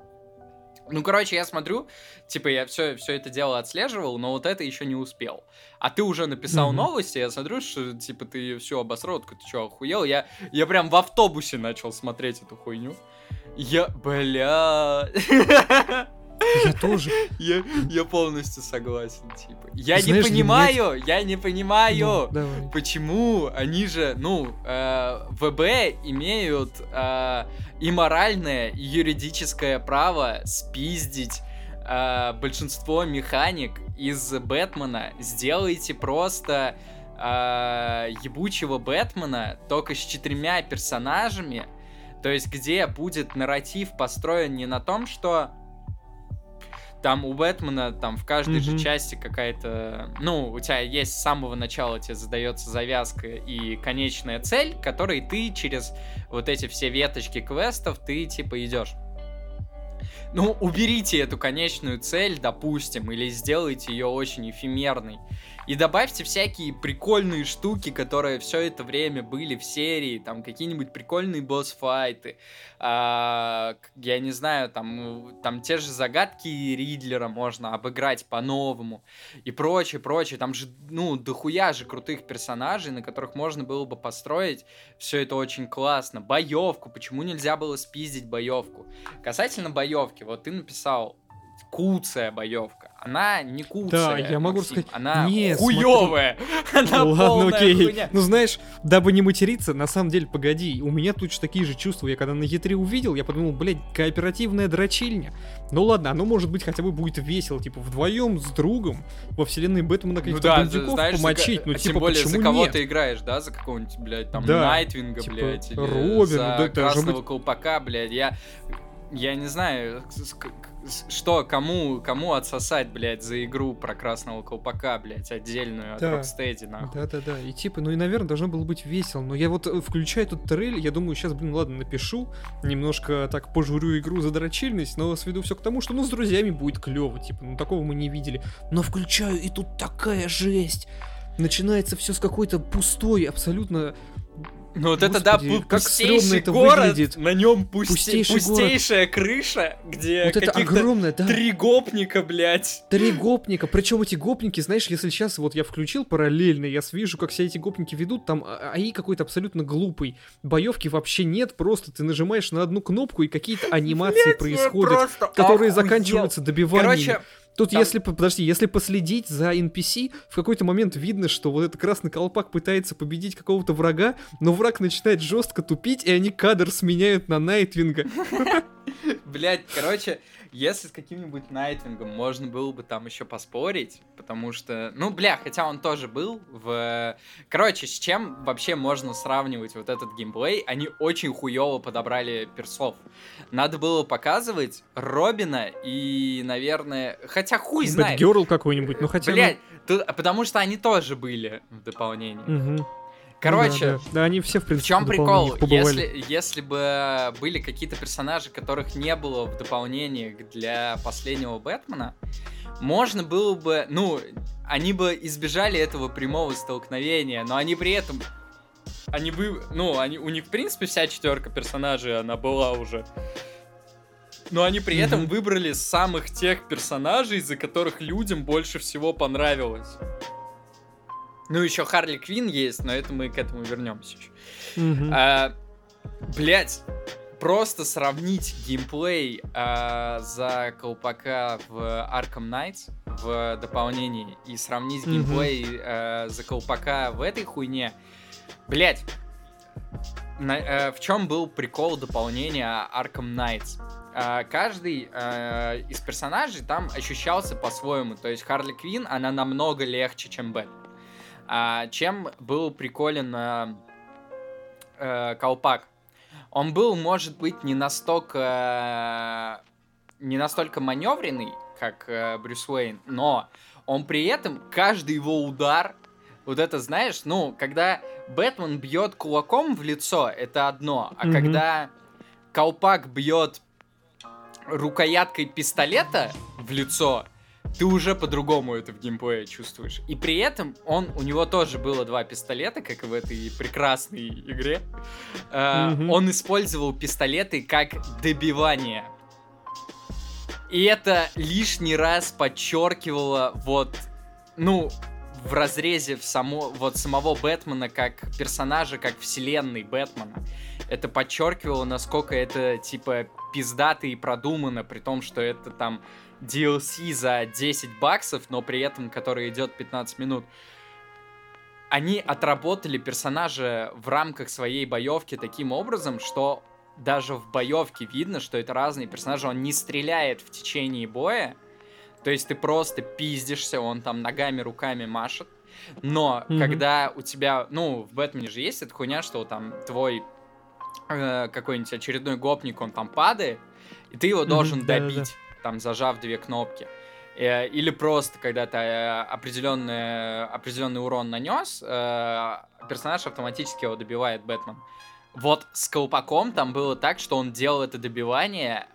Ну, короче, я смотрю, типа, я все, все это дело отслеживал, но вот это еще не успел. А ты уже написал mm-hmm. новости, я смотрю, что, типа, ты все обосрал, ты что, охуел? Я, я прям в автобусе начал смотреть эту хуйню. Я, бля... [LAUGHS] Я тоже. Я, я полностью согласен, типа. Я Знаешь, не понимаю, меня... я не понимаю, ну, почему они же, ну, э, ВБ имеют э, и моральное, и юридическое право спиздить э, большинство механик из Бэтмена. Сделайте просто э, ебучего Бэтмена, только с четырьмя персонажами, то есть где будет нарратив построен не на том, что там у Бэтмена там в каждой mm-hmm. же части какая-то, ну, у тебя есть с самого начала тебе задается завязка и конечная цель, которой ты через вот эти все веточки квестов ты типа идешь. Ну, уберите эту конечную цель, допустим, или сделайте ее очень эфемерной. И добавьте всякие прикольные штуки, которые все это время были в серии, там какие-нибудь прикольные босс-файты, а, я не знаю, там, там те же загадки Ридлера можно обыграть по-новому и прочее, прочее. Там же, ну, дохуя же крутых персонажей, на которых можно было бы построить. Все это очень классно. Боевку, почему нельзя было спиздить боевку? Касательно боевки, вот ты написал куцая боевка. Она не куцая. Да, я могу Максим, сказать. Она Нет, хуёвая. Смотри... Она Ладно, окей. Хуйня. Ну знаешь, дабы не материться, на самом деле, погоди, у меня точно такие же чувства. Я когда на Е3 увидел, я подумал, блядь, кооперативная дрочильня. Ну ладно, оно может быть хотя бы будет весело, типа вдвоем с другом во вселенной Бэтмена каких-то ну, да, знаешь, помочить. За, ну, а типа, тем более, почему за кого нет? ты играешь, да, за какого-нибудь, блядь, там, да. Найтвинга, типа, блядь, или Робин, за да, Красного быть... Колпака, блядь, я я не знаю, что, кому, кому отсосать, блядь, за игру про Красного Колпака, блядь, отдельную да. от Rocksteady, нахуй. Да-да-да, и типа, ну и, наверное, должно было быть весело, но я вот э, включаю этот трейлер, я думаю, сейчас, блин, ладно, напишу, немножко так пожурю игру за дрочильность, но сведу все к тому, что, ну, с друзьями будет клево, типа, ну, такого мы не видели. Но включаю, и тут такая жесть! Начинается все с какой-то пустой, абсолютно ну вот это да, как пустейший это город, выглядит. на нем пусте... пустейший пустейшая город. крыша, где вот это огромное, да. три гопника, блядь. Три гопника, причем эти гопники, знаешь, если сейчас вот я включил параллельно, я вижу, как все эти гопники ведут, там АИ какой-то абсолютно глупый, боевки вообще нет, просто ты нажимаешь на одну кнопку и какие-то анимации происходят, которые заканчиваются добиванием. Короче, Тут, Там... если, подожди, если последить за NPC, в какой-то момент видно, что вот этот красный колпак пытается победить какого-то врага, но враг начинает жестко тупить, и они кадр сменяют на Найтвинга. [LAUGHS] Блять, короче, если с каким-нибудь Найтвингом можно было бы там еще поспорить, потому что, ну, бля, хотя он тоже был в... Короче, с чем вообще можно сравнивать вот этот геймплей? Они очень хуево подобрали персов. Надо было показывать Робина и, наверное... Хотя хуй знает. Бэтгерл какой-нибудь, ну хотя бы... Блядь, тут... потому что они тоже были в дополнении. Угу. Короче, ну, да, да. да, они все в принципе. В чем прикол? Если, если бы были какие-то персонажи, которых не было в дополнении для последнего Бэтмена, можно было бы, ну, они бы избежали этого прямого столкновения, но они при этом, они бы, ну, они, у них в принципе вся четверка персонажей, она была уже. Но они при mm-hmm. этом выбрали самых тех персонажей, из-за которых людям больше всего понравилось. Ну, еще Харли Квин есть, но это мы к этому вернемся еще. Mm-hmm. А, блять, просто сравнить геймплей а, за колпака в Arkham Knights в дополнении и сравнить mm-hmm. геймплей а, за колпака в этой хуйне. Блять, на, а, в чем был прикол дополнения Arkham Knights? Uh, каждый uh, из персонажей там ощущался по-своему. То есть Харли Квин, она намного легче, чем Бэтмен. А, чем был приколен э, э, колпак? Он был, может быть, не настолько не настолько маневренный, как э, Брюс Уэйн, но он при этом каждый его удар, вот это знаешь, ну, когда Бэтмен бьет кулаком в лицо, это одно, а mm-hmm. когда колпак бьет рукояткой пистолета в лицо, ты уже по-другому это в геймплее чувствуешь. И при этом он, у него тоже было два пистолета, как и в этой прекрасной игре. Mm-hmm. Он использовал пистолеты как добивание. И это лишний раз подчеркивало вот, ну, в разрезе в само, вот самого Бэтмена как персонажа, как вселенной Бэтмена. Это подчеркивало, насколько это, типа, пиздато и продумано, при том, что это там DLC за 10 баксов, но при этом который идет 15 минут. Они отработали персонажа в рамках своей боевки таким образом, что даже в боевке видно, что это разные персонажи. Он не стреляет в течение боя, То есть ты просто пиздишься, он там ногами, руками машет. Но Мгм. когда у тебя, ну, в Бэтмене же есть эта хуйня, что там твой э, какой-нибудь очередной гопник, он там падает, и ты его Мгм, должен добить, там зажав две кнопки. Э, Или просто, когда ты э, определенный, определенный урон нанес, э, персонаж автоматически его добивает Бэтмен. Вот с колпаком там было так, что он делал это добивание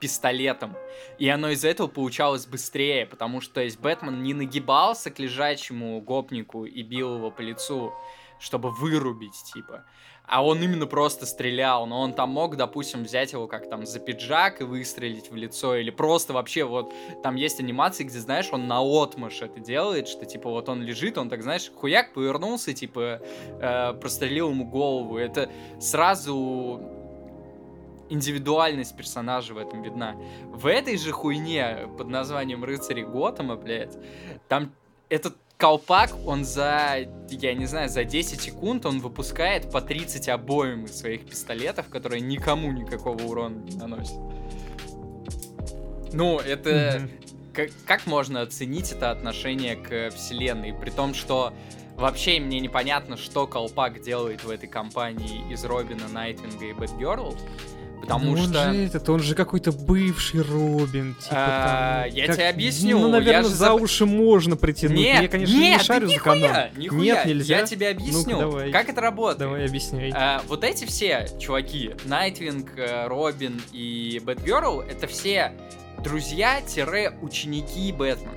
пистолетом. И оно из-за этого получалось быстрее, потому что то есть Бэтмен не нагибался к лежачему гопнику и бил его по лицу, чтобы вырубить, типа. А он именно просто стрелял, но он там мог, допустим, взять его как там за пиджак и выстрелить в лицо, или просто вообще вот там есть анимации, где, знаешь, он на отмаш это делает, что типа вот он лежит, он так, знаешь, хуяк повернулся, типа э, прострелил ему голову. Это сразу индивидуальность персонажа в этом видна. В этой же хуйне под названием Рыцари Готэма, блядь, там этот колпак, он за, я не знаю, за 10 секунд он выпускает по 30 обоим из своих пистолетов, которые никому никакого урона не наносят. Ну, это... Как можно оценить это отношение к вселенной? При том, что вообще мне непонятно, что Колпак делает в этой компании из Робина, Найтвинга и Бэтгерл. Потому Ну, он что... же этот, он же какой-то бывший Робин, типа А, там, я как- тебе объясню, Ну, я наверное, же за уши можно притянуть. Нет, я, конечно, нет, не да шарю за нихуя, канал. нихуя. Нет, нельзя. Я тебе объясню, Ну-ка, давай. как это работает. Давай, объясняй. А, вот эти все чуваки, Найтвинг, э, Робин и Бэтгерл, это все друзья-ученики Бэтмена.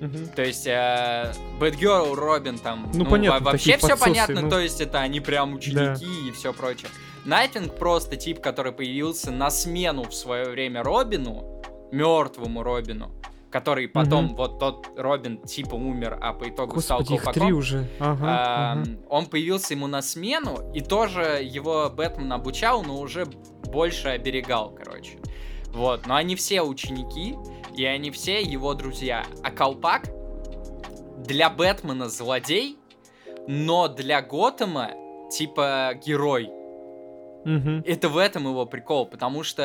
Мгм. То есть э, Бэтгерл, Робин там, Ну, понятно, во- вообще все подсосы, понятно, ну. то есть это они прям ученики и все прочее. Найтвинг просто тип, который появился на смену в свое время Робину, мертвому Робину, который потом, Мгм. вот тот Робин типа умер, а по итогу стал Господи, их колпаком. три уже. Ага, А, ага. Он появился ему на смену, и тоже его Бэтмен обучал, но уже больше оберегал, короче. Вот, но они все ученики, и они все его друзья. А Колпак для Бэтмена злодей, но для Готэма типа герой. Мгм. Это в этом его прикол, потому что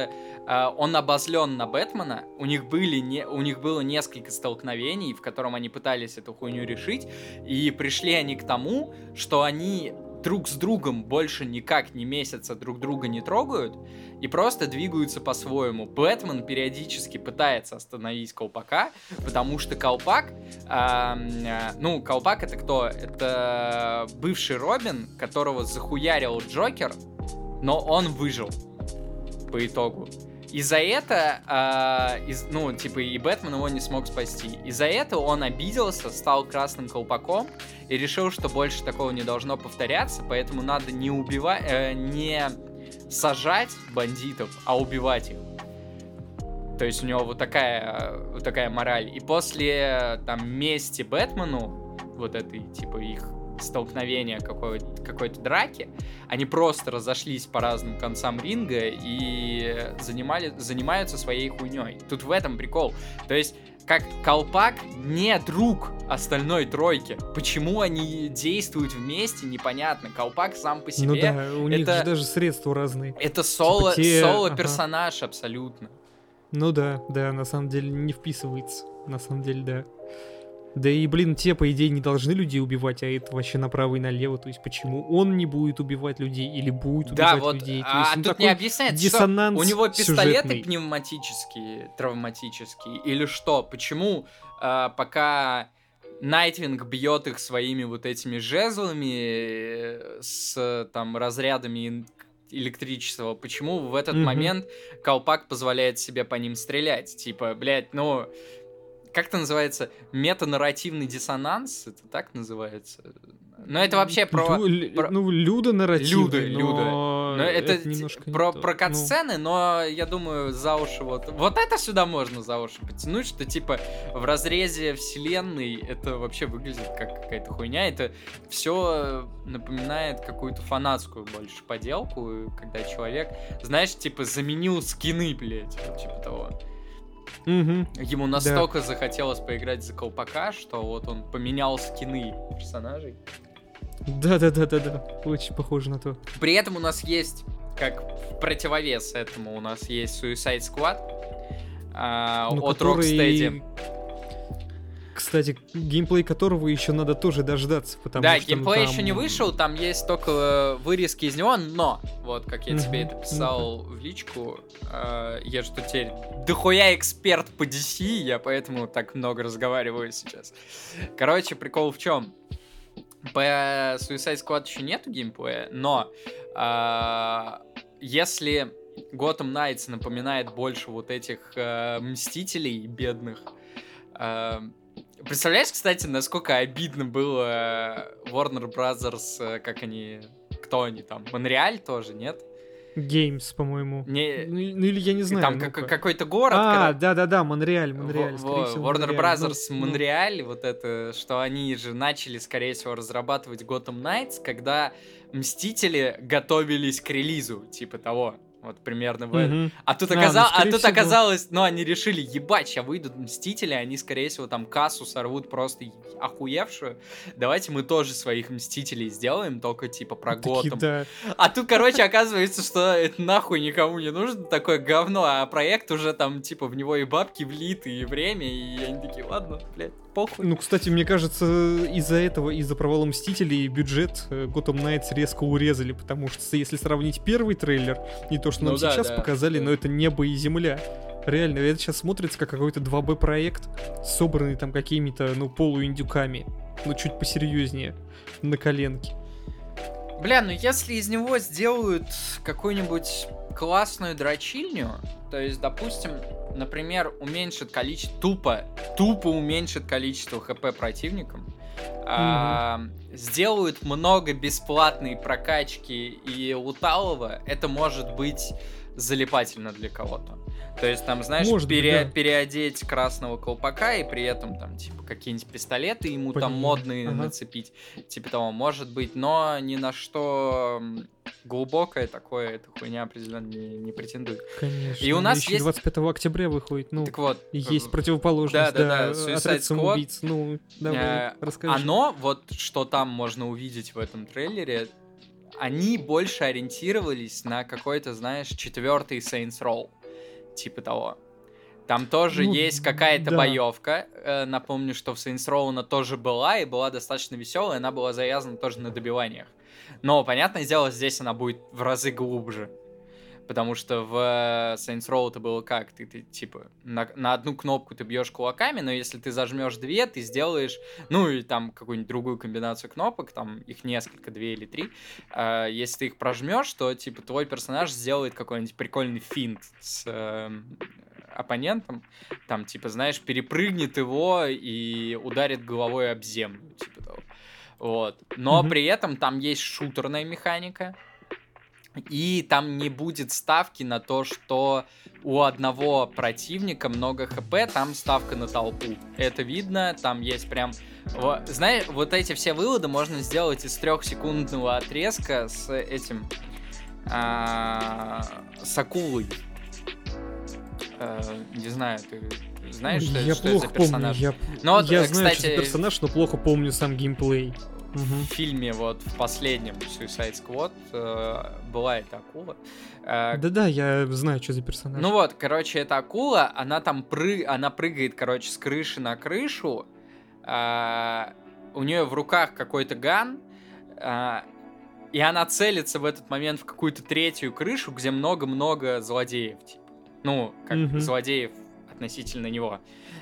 э, он обозлен на Бэтмена. У них были не, у них было несколько столкновений, в котором они пытались эту хуйню решить, и пришли они к тому, что они друг с другом больше никак не месяца друг друга не трогают и просто двигаются по-своему. Бэтмен периодически пытается остановить Колпака, потому что Колпак, ам, э, ну, Колпак это кто? Это бывший Робин, которого захуярил Джокер, но он выжил по итогу. И за это, а, из- ну, типа, и Бэтмен его не смог спасти. И за это он обиделся, стал красным колпаком и решил, что больше такого не должно повторяться, поэтому надо не убивать, не сажать бандитов, а убивать их. То есть у него вот такая, э, вот такая мораль. И после там мести Бэтмену, вот этой, типа, их столкновения какой-то какой-то драки, они просто разошлись по разным концам ринга и занимали, занимаются своей хуйней. Тут в этом прикол. То есть, как Колпак не друг остальной тройки. Почему они действуют вместе, непонятно. Колпак сам по себе Ну да, у них это- же даже средства разные. это соло, Типа те- соло ага. персонаж абсолютно. Ну да, да, на самом деле не вписывается. На самом деле, да. Да и, блин, те, по идее, не должны людей убивать, а это вообще направо и налево. То есть, почему он не будет убивать людей или будет Да, убивать вот, людей? То а есть, ну, тут не объясняется, что у него пистолеты сюжетный. пневматические, травматические, или что? Почему а, пока Найтвинг бьет их своими вот этими жезлами э, с там разрядами электричества, почему в этот Мгм. момент Колпак позволяет себе по ним стрелять? Типа, блядь, ну... Как это называется? Метанарративный диссонанс? Это так называется? Но это вообще про... Лю- лю- про- Ну, Люда нарративный, Люда, Люда. но Ну, это, это немножко не про, про Ну, катсцены, но я думаю, за уши вот... Вот это сюда можно за уши потянуть, что типа в разрезе вселенной это вообще выглядит как какая-то хуйня. Это все напоминает какую-то фанатскую больше поделку, когда человек, знаешь, типа заменил скины, блядь, типа того. Мгм. Ему настолько захотелось поиграть за колпака, что вот он поменял скины персонажей. Да-да-да-да-да, очень похоже на то. При этом у нас есть, как в противовес этому, у нас есть Suicide Squad. а, Ну, от который- Rocksteady. Кстати, геймплей которого еще надо тоже дождаться, потому Да, что... ну, геймплей там- еще не вышел, там есть только вырезки из него, но, вот как я тебе это писал в личку, э, я же тут теперь дохуя эксперт по DC, я поэтому так много разговариваю сейчас. Короче, прикол в чем? По Suicide Squad еще нету геймплея, но а, если Gotham Knights напоминает больше вот этих э, мстителей бедных, э, Представляешь, кстати, насколько обидно было э, Warner Brothers, э, как они, кто они там, Монреаль тоже, нет? Games, по-моему. Не, Ну, ну или я не знаю. там ну-ка. как- какой-то город, А, когда- да-да-да, Монреаль, Монреаль. во- всего, Warner Монреаль. Brothers, Ну, ну, Монреаль, вот это, что они же начали, скорее всего, разрабатывать Gotham Knights, когда Мстители готовились к релизу, типа того. Вот примерно в этом. мгм. А тут, А, ну, оказа- а скорее тут всего. оказалось, ну, они решили, ебать, сейчас выйдут Мстители, они, скорее всего, там кассу сорвут просто охуевшую. Давайте мы тоже своих Мстителей сделаем, только типа про Готэм. да. А тут, короче, оказывается, что это нахуй никому не нужно, такое говно, а проект уже там, типа, в него и бабки влиты, и время, и они такие, ладно, блядь, похуй. Ну, кстати, мне кажется, из-за этого, из-за провала Мстителей, бюджет э, Gotham Knights резко урезали, потому что если сравнить первый трейлер и то, что нам Ну да, сейчас да, показали, да. ну это небо и земля. Реально, это сейчас смотрится как какой-то 2B проект, собранный там какими-то, ну, полуиндюками, ну, чуть посерьезнее, на коленке. Бля, ну если из него сделают какую-нибудь классную дрочильню, то есть, допустим, например, уменьшит количество, тупо, тупо уменьшит количество хп противникам, а, сделают много бесплатной прокачки и луталова, это может быть залипательно для кого-то. То есть там, знаешь, Может быть, пере- да. переодеть красного колпака и при этом там, типа, какие-нибудь пистолеты ему там Блин, модные ага. нацепить. Типа того, может быть, но ни на что глубокое такое эта хуйня определенно не, не претендует. Конечно. И у нас еще есть- 25 октября выходит, ну, так вот, есть э, противоположность, да-да-да, да, Suicide отряд Squad. Ну, давай, Э, расскажи. Оно, вот что там можно увидеть в этом трейлере, они больше ориентировались на какой-то, знаешь, четвертый Saints Row. Типа того. Там тоже Ну, есть какая-то да. боевка. Э, напомню, что в Saints Row она тоже была, и была достаточно веселая, она была завязана тоже на добиваниях. Но, понятное дело, здесь она будет в разы глубже. Потому что в э, Saints Row это было как? Ты, ты типа, на, на одну кнопку ты бьешь кулаками, но если ты зажмешь две, ты сделаешь, ну, и там какую-нибудь другую комбинацию кнопок, там их несколько, две или три. А, если ты их прожмешь, то, типа, твой персонаж сделает какой-нибудь прикольный финт с эм, оппонентом. Там, типа, знаешь, перепрыгнет его и ударит головой об землю, типа того. Вот. Но Мгм. при этом там есть шутерная механика, и там не будет ставки на то, что у одного противника много хп, там ставка на толпу. Это видно, там есть прям... Знаешь, вот эти все выводы можно сделать из трехсекундного отрезка с этим... а, с акулой. Э, не знаю, ты знаешь, что, я что это плохо за помню, персонаж? я, Ну вот, я э, знаю, что кстати, за персонаж, но плохо помню сам геймплей. Мгм. В фильме вот в последнем Suicide Squad э, была эта акула. Э, Да-да, я знаю, что за персонаж. Ну вот, короче, эта акула, она там пры... она прыгает, короче, с крыши на крышу. а, у нее в руках какой-то ган. а, и она целится в этот момент в какую-то третью крышу, где много-много злодеев. Типа. Ну, как Мгм. злодеев относительно него.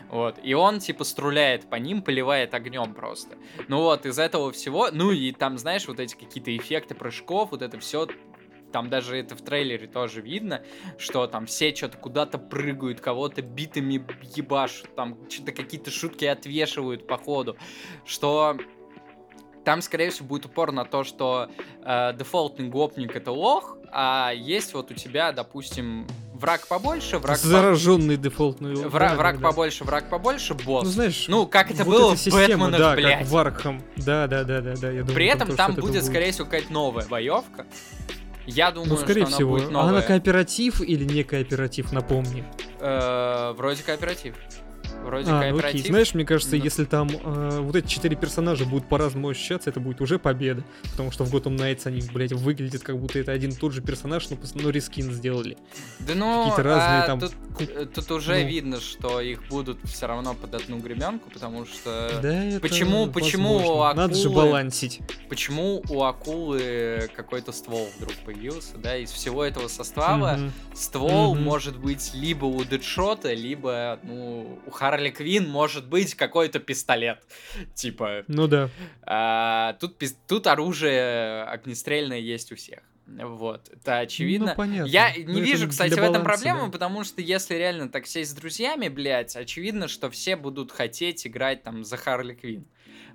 Вот. И он, типа, струляет по ним, поливает огнем просто. Ну вот, из этого всего. Ну и там, знаешь, вот эти какие-то эффекты прыжков, вот это все. Там даже это в трейлере тоже видно, что там все что-то куда-то прыгают, кого-то битами ебашут, там что-то какие-то шутки отвешивают по ходу, что там, скорее всего, будет упор на то, что э, дефолтный гопник это лох, а есть вот у тебя, допустим, враг побольше, враг, по- Зараженный дефолтный. вра- враг да. побольше, враг побольше, босс. Ну, знаешь, Ну, как это вот было в Бэтменах, да, блядь. как в Аркхам. Да, да, да, да, да, я думаю, При этом там будет, такое скорее всего, какая-то новая боевка. Я думаю, Ну, скорее что всего. она будет А она новая. кооператив или не кооператив, напомни. Э, вроде кооператив. Вроде А, ну окей. кооператив. Знаешь, мне кажется, Ну. если там э, вот эти четыре персонажа будут по-разному ощущаться, это будет уже победа. Потому что в Gotham Knights они, блядь, выглядят как будто это один и тот же персонаж, но, но рескин сделали. Да ну, какие-то разные а, там тут, э, тут уже ну. видно, что их будут все равно под одну гребенку, потому что Да, это Э, почему- почему возможно. Надо же акулы- балансить. почему у акулы какой-то ствол вдруг появился, да, из всего этого состава Мгм. ствол Мгм. может быть либо у Дэдшота, либо, ну, у Харли Квин может быть какой-то пистолет, типа, Ну да. а, тут, тут оружие огнестрельное есть у всех. Вот, это очевидно. Ну, понятно. Я Ну, не это вижу, кстати, в этом баланса, проблему, да. потому что если реально так сесть с друзьями, блядь, очевидно, что все будут хотеть играть там за Харли Квин.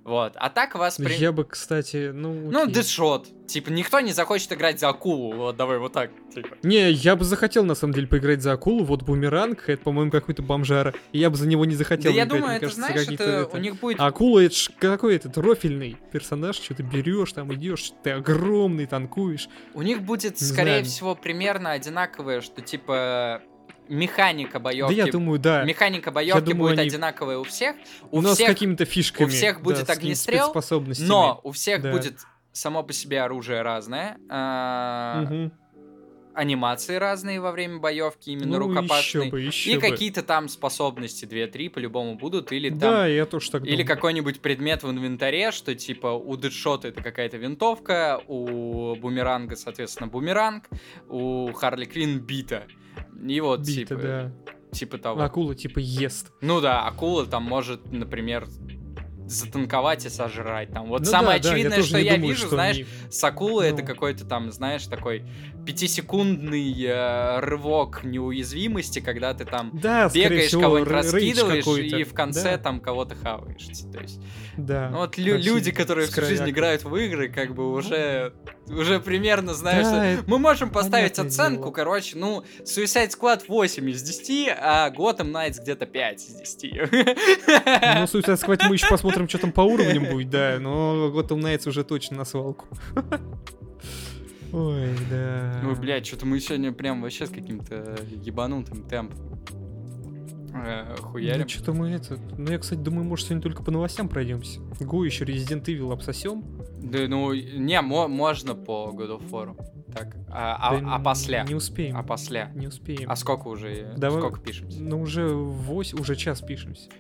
Вот. А так вас... при- Я бы, кстати, ну... Ну, окей. Дэдшот. Типа, никто не захочет играть за акулу. Вот, давай вот так. Типа. Не, я бы захотел, на самом деле, поиграть за акулу. Вот бумеранг, это, по-моему, какой-то бомжара. И я бы за него не захотел Да я играть, думаю, мне это, кажется, знаешь, это, это- у них будет... А акула это ж какой этот рофильный персонаж, что ты берешь, там идешь, ты огромный, танкуешь. У них будет, Не скорее знаю. всего, примерно одинаковое, что, типа, механика боевки... Да я думаю, да. Механика боевки думаю, будет они- одинаковая у всех. У но всех с какими-то фишками. всех будет да, огнестрел. Но у всех Да. будет само по себе оружие разное, а, Мгм. анимации разные во время боевки, именно ну, рукопашные. еще бы, еще И какие-то там способности 2-3 по-любому будут, или там Да, я тоже так Или какой-нибудь предмет в инвентаре, что типа у Дэдшота это какая-то винтовка, у Бумеранга, соответственно, бумеранг, у Харли Квин бита. И вот, Бита, типа, да. типа того. Акула типа ест. Ну да, акула там может, например, затанковать и сожрать. Там. Вот Ну самое да, да, очевидное, тоже что не я думаю, вижу, что знаешь, они- с акулы это Ну. какой-то там, знаешь, такой пятисекундный э, рывок неуязвимости, когда ты там Да, бегаешь, всего, кого-нибудь р- рейдж раскидываешь, и в конце Да, там кого-то хаваешь. То есть, Да. ну вот лю- люди, которые жизнь кровяк. играют в игры, как бы уже, уже примерно знаешь, Да, что это мы можем поставить оценку, дело. короче, ну, Suicide Squad 8 из 10, а Gotham Knights где-то 5 из 10. Ну, Suicide Squad мы еще посмотрим, что там по уровням будет, да, но Gotham Knights уже точно на свалку. [LAUGHS] Ой, да. Ой, блядь, что-то мы сегодня прям вообще с каким-то ебанутым темпом э, хуярим. Ну, что-то мы это... Ну, я, кстати, думаю, может, сегодня только по новостям пройдемся. Го еще Resident Evil обсосем. Да, ну, не, мо- можно по God of War. Так, а, а, Да а после? Не успеем. А после? Не успеем. А сколько уже? Давай- Сколько пишемся? Ну, уже 8, уже час пишемся.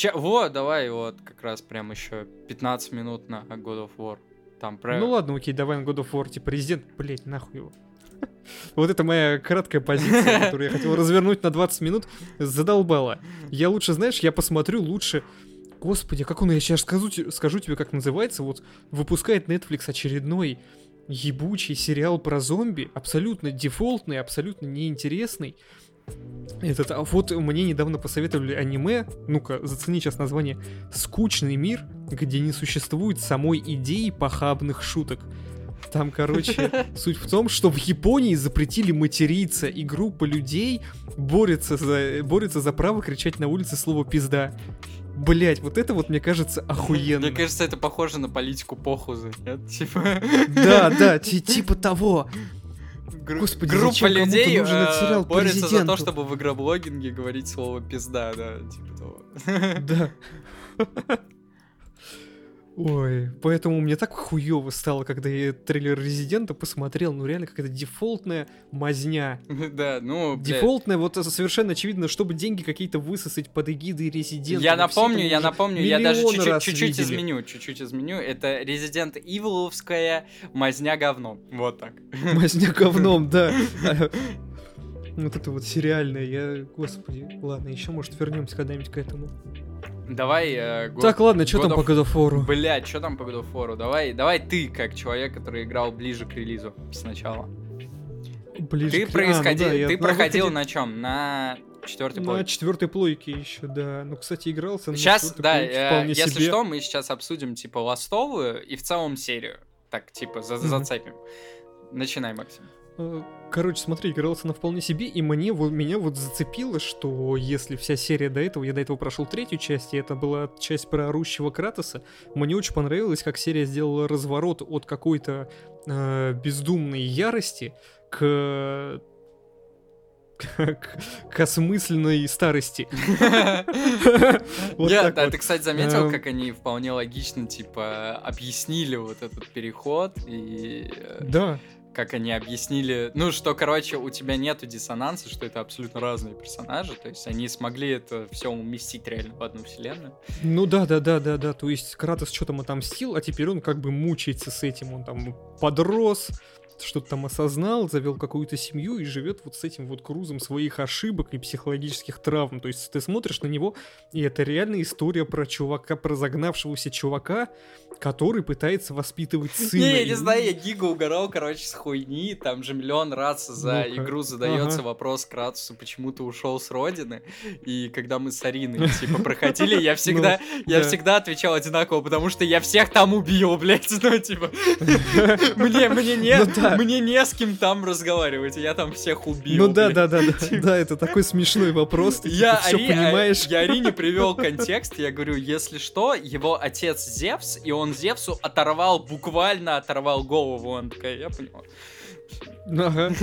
Че, вот, давай вот как раз прям еще 15 минут на God of War. Там про... Ну ладно, окей, давай на God of War, типа, Resident, блять, нахуй его. [LAUGHS] Вот это моя краткая позиция, [LAUGHS] которую я хотел развернуть на 20 минут, задолбала. Я лучше, знаешь, я посмотрю лучше... Господи, как он, я сейчас скажу, скажу тебе, как называется, вот выпускает Netflix очередной ебучий сериал про зомби, абсолютно дефолтный, абсолютно неинтересный. Этот, а вот мне недавно посоветовали аниме, ну-ка, зацени сейчас название, «Скучный мир», где не существует самой идеи похабных шуток. Там, короче, [LAUGHS] суть в том, что в Японии запретили материться, и группа людей борется за, борется за право кричать на улице слово «пизда». Блять, вот это вот, мне кажется, охуенно. Мне кажется, это похоже на политику похузы. Типа... Да, да, ти- [LAUGHS] типа того. Гру- Господи, Группа людей нужен этот э, сериал борется за то, чтобы в игроблогинге говорить слово пизда, да, типа того. Да. [LAUGHS] Ой, поэтому мне так хуево стало, когда я трейлер Резидента посмотрел, ну реально какая-то дефолтная мазня. [LAUGHS] Да, ну. Дефолтная, вот совершенно очевидно, чтобы деньги какие-то высосать под эгидой Резидента. Я напомню, я напомню, я даже чуть-чуть изменю, чуть-чуть изменю. Это Resident Evil'овская мазня говно. Вот так. [LAUGHS] Мазня говном, да. [LAUGHS] Вот это вот сериальное, я, господи, ладно, еще, может, вернемся когда-нибудь к этому. Давай... э, God- Так, ладно, что там по God of War? Блядь, что там по God of War? Давай, давай ты, как человек, который играл ближе к релизу сначала. Ближе Ты, к- а, ну происходи- да, ты на проходил выходе- на чем? На четвертой На плойке. четвертой плойке еще, да. Ну, кстати, игрался на Сейчас, да, э, вполне если себе. что, мы сейчас обсудим, типа, ластовую и в целом серию. Так, типа, за- зацепим. Начинай, Максим. Короче, смотри, игрался на вполне себе, и мне вот меня вот зацепило, что если вся серия до этого, я до этого прошел третью часть, и это была часть про орущего Кратоса, мне очень понравилось, как серия сделала разворот от какой-то э, бездумной ярости к к, к осмысленной старости. Вот Нет, ты, кстати, заметил, эм. как они вполне логично, типа, объяснили вот этот переход и... Э, да как они объяснили, ну, что, короче, у тебя нету диссонанса, что это абсолютно разные персонажи, то есть они смогли это все уместить реально в одну вселенную. Ну да, да, да, да, да, то есть Кратос что-то отомстил, а теперь он как бы мучается с этим, он там подрос, что-то там осознал, завел какую-то семью и живет вот с этим вот грузом своих ошибок и психологических травм. То есть ты смотришь на него, и это реальная история про чувака, про загнавшегося чувака, который пытается воспитывать [LAUGHS] сына. Не, я не знаю, я гига угорал, короче, с хуйни, там же миллион раз за ну игру задается вопрос Кратусу, почему ты ушел с родины, и когда мы с Ариной, типа, проходили, я [LAUGHS] всегда, ну, я всегда отвечал одинаково, потому что я всех там убил, [LAUGHS] блядь, ну, типа, мне, мне не, ну мне не с кем там разговаривать, я там всех убил. Ну да, да, да, да, [LAUGHS] да, это такой смешной вопрос, ты я все понимаешь. Я Арине привел [LAUGHS] контекст, я говорю, если что, его отец Зевс, и он Зевсу оторвал, буквально оторвал голову, он такая, я понял. Ага. [LAUGHS]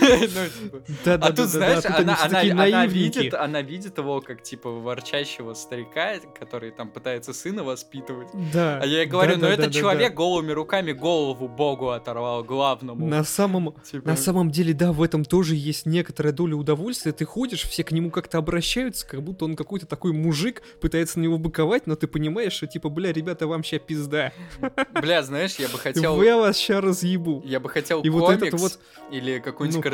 Ну, типа. А тут, знаешь, она видит, она видит его как, типа, ворчащего старика, который там пытается сына воспитывать. Да. А я ей говорю, ну этот человек голыми руками голову богу оторвал, главному. На самом, типа. на самом деле, да, в этом тоже есть некоторая доля удовольствия. Ты ходишь, все к нему как-то обращаются, как будто он какой-то такой мужик, пытается на него быковать, но ты понимаешь, что, типа, бля, ребята, вам ща пизда. Бля, знаешь, я бы [LAUGHS] хотел... Я вас ща разъебу. Я бы хотел комикс вот этот вот... или какую-нибудь.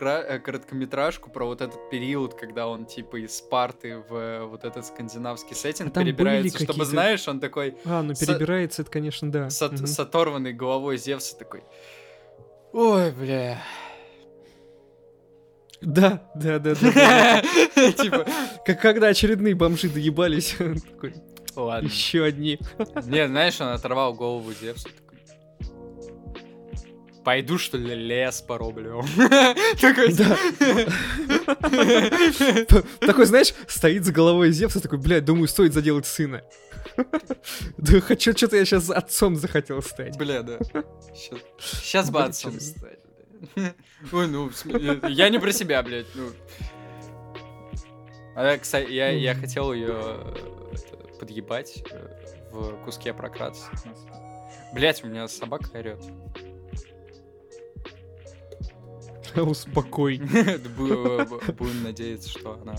Э, короткометражку про вот этот период, когда он типа из Спарты в э, вот этот скандинавский сеттинг а перебирается, чтобы, знаешь, он такой... А, ну перебирается, это, конечно, да. С, угу. с оторванной головой Зевса такой... Ой, бля... Да, да, да, да. [LAUGHS] Типа, как когда очередные бомжи доебались. [LAUGHS] Ладно. Еще одни. Не, знаешь, он оторвал голову Зевса. Пойду, что ли, лес пороблю. [LAUGHS] [LAUGHS] Такой, знаешь, стоит за головой Зевса, такой, блядь, думаю, стоит заделать сына. Да хочу, что-то я сейчас отцом захотел стать. Бля, да. Сейчас бы отцом стать. [LAUGHS] Ой, ну, я не про себя, блядь, ну. А, кстати, я, я хотел ее подъебать э, в куске про Кратоса. Блять, у меня собака орет. [LAUGHS] Успокой. [LAUGHS] Будем надеяться, что она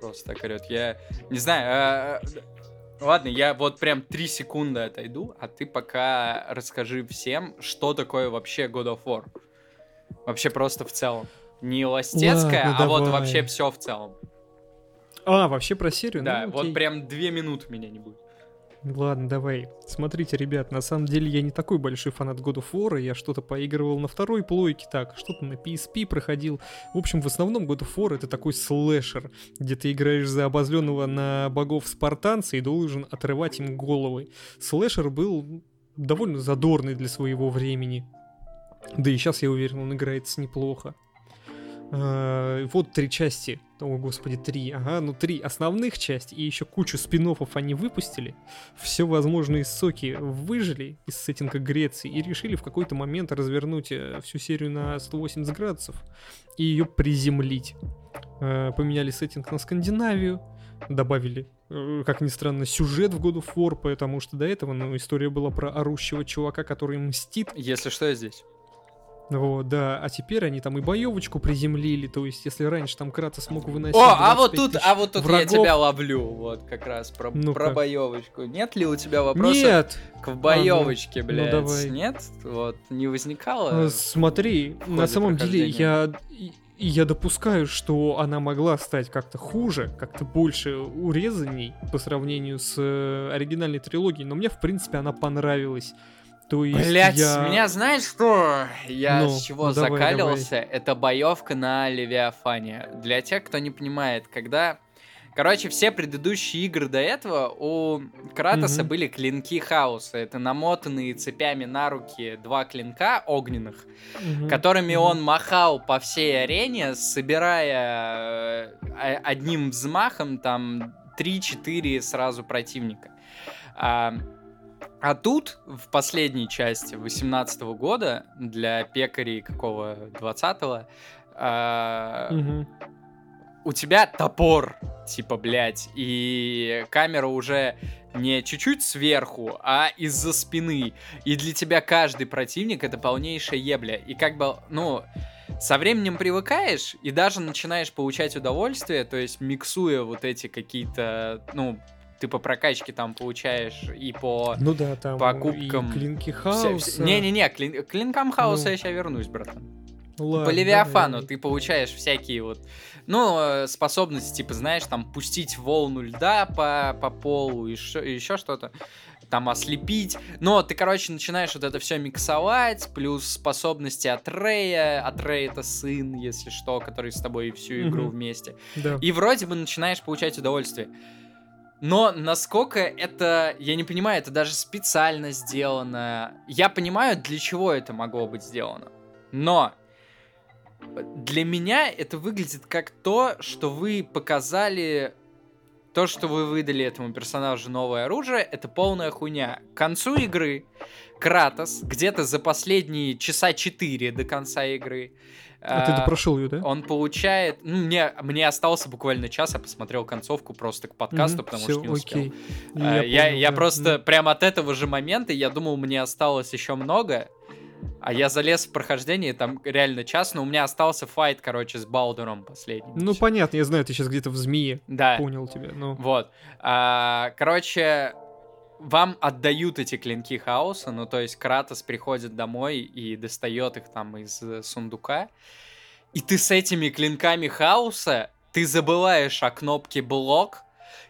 просто так орет. Я не знаю, а, Ладно, я вот прям три секунды отойду, а ты пока расскажи всем, что такое вообще God of War. Вообще просто в целом. Не ластецкая, Ладно, а давай. вот вообще все в целом. А, вообще про серию? Да, ну, вот прям две минуты меня не будет. Ладно, давай. Смотрите, ребят, на самом деле я не такой большой фанат God of War, я что-то поигрывал на второй плойке, так, что-то на PSP проходил. В общем, в основном God of War это такой слэшер, где ты играешь за обозленного на богов спартанца и должен отрывать им головы. Слэшер был довольно задорный для своего времени. Да и сейчас, я уверен, он играется неплохо. А, вот три части. О, господи, три. Ага, ну три основных части и еще кучу спин они выпустили. Все возможные соки выжили из сеттинга Греции и решили в какой-то момент развернуть э, всю серию на 180 градусов и ее приземлить. А, поменяли сеттинг на Скандинавию, добавили э, как ни странно, сюжет в God of потому что до этого, ну, история была про орущего чувака, который мстит. Если что, я здесь. Вот, да, а теперь они там и боевочку приземлили, то есть если раньше там Кратос смог выносить... О, а вот тут, а вот тут врагов... я тебя ловлю, вот как раз про, ну про боевочку. Нет ли у тебя вопросов Нет. к боевочке, а, ну, блядь? Ну, давай. Нет? Вот, не возникало? А, смотри, на самом деле я... я допускаю, что она могла стать как-то хуже, как-то больше урезанней по сравнению с э, оригинальной трилогией, но мне, в принципе, она понравилась. То есть Блять, я... меня знаешь что? Я ну, с чего ну, закалился? Давай. Это боевка на Левиафане. Для тех, кто не понимает, когда... Короче, все предыдущие игры до этого у Кратоса mm были клинки хаоса. Это намотанные цепями на руки два клинка огненных, mm которыми mm он махал по всей арене, собирая э, одним взмахом там 3-4 сразу противника. А, тут, в последней части 18 года, для пекарей какого 20-го, а, Мгм. у тебя топор, типа, блядь, и камера уже не чуть-чуть сверху, а из-за спины. И для тебя каждый противник это полнейшая ебля. И как бы, ну, со временем привыкаешь и даже начинаешь получать удовольствие, то есть миксуя вот эти какие-то, ну, ты по прокачке там получаешь и по... Ну да, там покупкам и клинки вся- Не-не-не, клин- клинкам хаоса Ну. я сейчас вернусь, братан. Ладно, По Левиафану давай. ты получаешь всякие вот, ну, э, способности, типа, знаешь, там, пустить волну льда по, по полу и еще что-то, там, ослепить. Но ты, короче, начинаешь вот это все миксовать, плюс способности от Рея, от Рея это сын, если что, который с тобой всю игру Мгм. вместе. Да. И вроде бы начинаешь получать удовольствие. Но насколько это, я не понимаю, это даже специально сделано. Я понимаю, для чего это могло быть сделано. Но для меня это выглядит как то, что вы показали, то, что вы выдали этому персонажу новое оружие, это полная хуйня. К концу игры Кратос, где-то за последние часа 4 до конца игры, А ты а, прошел ее, да? он получает... Ну, мне, мне остался буквально час, я посмотрел концовку просто к подкасту, Мгм, потому всё, что не успел. окей. А, Я, понял, я да. просто Ну, прям от этого же момента, я думал, мне осталось еще много, а я залез в прохождение, там реально час, но у меня остался файт, короче, с Балдуром последний. Ну, понятно, я знаю, ты сейчас где-то в змее. Да. Понял тебя. Ну, Вот. А, короче, вам отдают эти клинки хаоса, ну, то есть Кратос приходит домой и достает их там из э, сундука, и ты с этими клинками хаоса, ты забываешь о кнопке блок,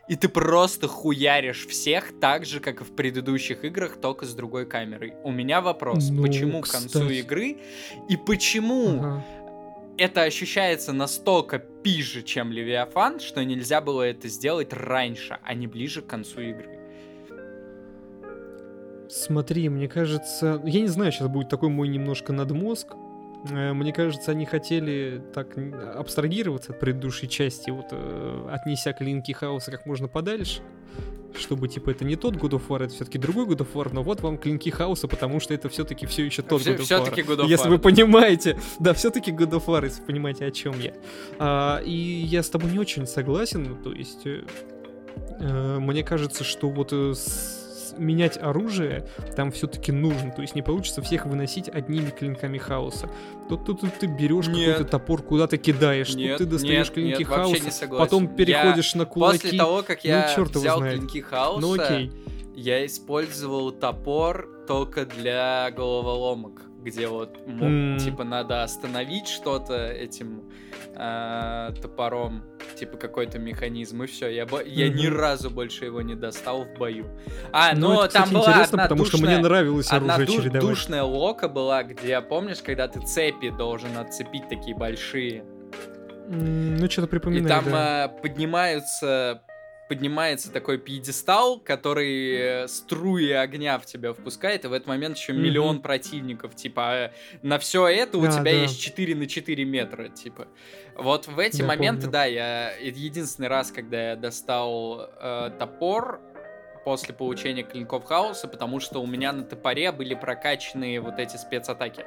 и ты просто хуяришь всех так же, как и в предыдущих играх, только с другой камерой. У меня вопрос, Ну, почему к концу кстати. игры, и почему ага. это ощущается настолько пиже, чем Левиафан, что нельзя было это сделать раньше, а не ближе к концу игры. Смотри, мне кажется, я не знаю, сейчас будет такой мой немножко надмозг. Э, Мне кажется, они хотели так абстрагироваться от предыдущей части, вот э, отнеся клинки хаоса как можно подальше, чтобы типа это не тот God of War, это все-таки другой God of War, но вот вам клинки хаоса, потому что это все-таки все еще тот God of War. God of Если War. вы понимаете, да, все-таки God of War, если вы понимаете, о чем я. А, и я с тобой не очень согласен, то есть э, э, мне кажется, что вот с- менять оружие там все-таки нужно, то есть не получится всех выносить одними клинками хаоса. Тут, ты берешь какой-то топор, куда-то кидаешь, Нет, тут ты достаешь нет, клинки нет, хаоса, потом переходишь на кулаки. После того, как Ну, я чёрт его взял знает. клинки хаоса, Ну окей. я использовал топор только для головоломок, где вот М. типа надо остановить что-то этим а, топором, типа какой-то механизм и все. Я, бо- я ни разу больше его не достал в бою. А, Ну, но это, там кстати, была интересно, одна потому что мне душная- нравилось оружие ду- чередовать. душная лока была, где, помнишь, когда ты цепи должен отцепить такие большие, М, Ну, что-то и припоминаю, там да. э, поднимаются поднимается такой пьедестал, который э, струи огня в тебя впускает, и в этот момент еще Мгм. миллион противников. Типа, э, на все это у Да, тебя да. есть 4 на 4 метра, типа. Вот в эти Да, моменты, помню. да, я это единственный раз, когда я достал э, топор после получения клинков хаоса, потому что у меня на топоре были прокачанные вот эти спецатаки.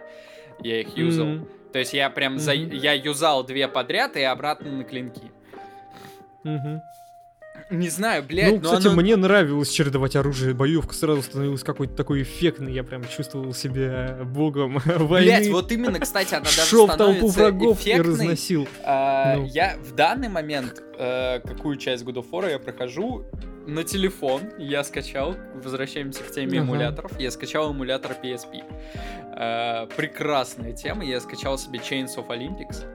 Я их юзал. М, То есть я прям за... Мгм. я юзал две подряд и обратно на клинки. мгм. Не знаю, блядь, Ну, но кстати, оно- мне нравилось чередовать оружие. Боевка сразу становилась какой-то такой эффектной. Я прям чувствовал себя богом [LAUGHS] войны. Блять, вот именно, кстати, она даже Шел в толпу врагов и эффектной. разносил. А, Ну. Я в данный момент, э, какую часть God of War я прохожу на телефон, я скачал, возвращаемся к теме Ага. эмуляторов, я скачал эмулятор PSP. Э, прекрасная тема, я скачал себе Chains of Olympics.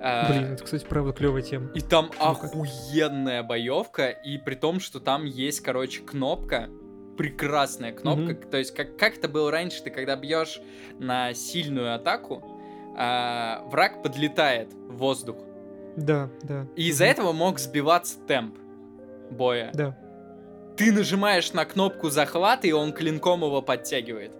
Э, Блин, это, кстати, правда клевая тема. И там охуенная боевка, и при том, что там есть, короче, кнопка, прекрасная кнопка. То есть, как, как это было раньше, ты когда бьешь на сильную атаку, а, враг подлетает в воздух. Да, да. И из-за Мгм. этого мог сбиваться темп боя. Да. Ты нажимаешь на кнопку захвата, и он клинком его подтягивает.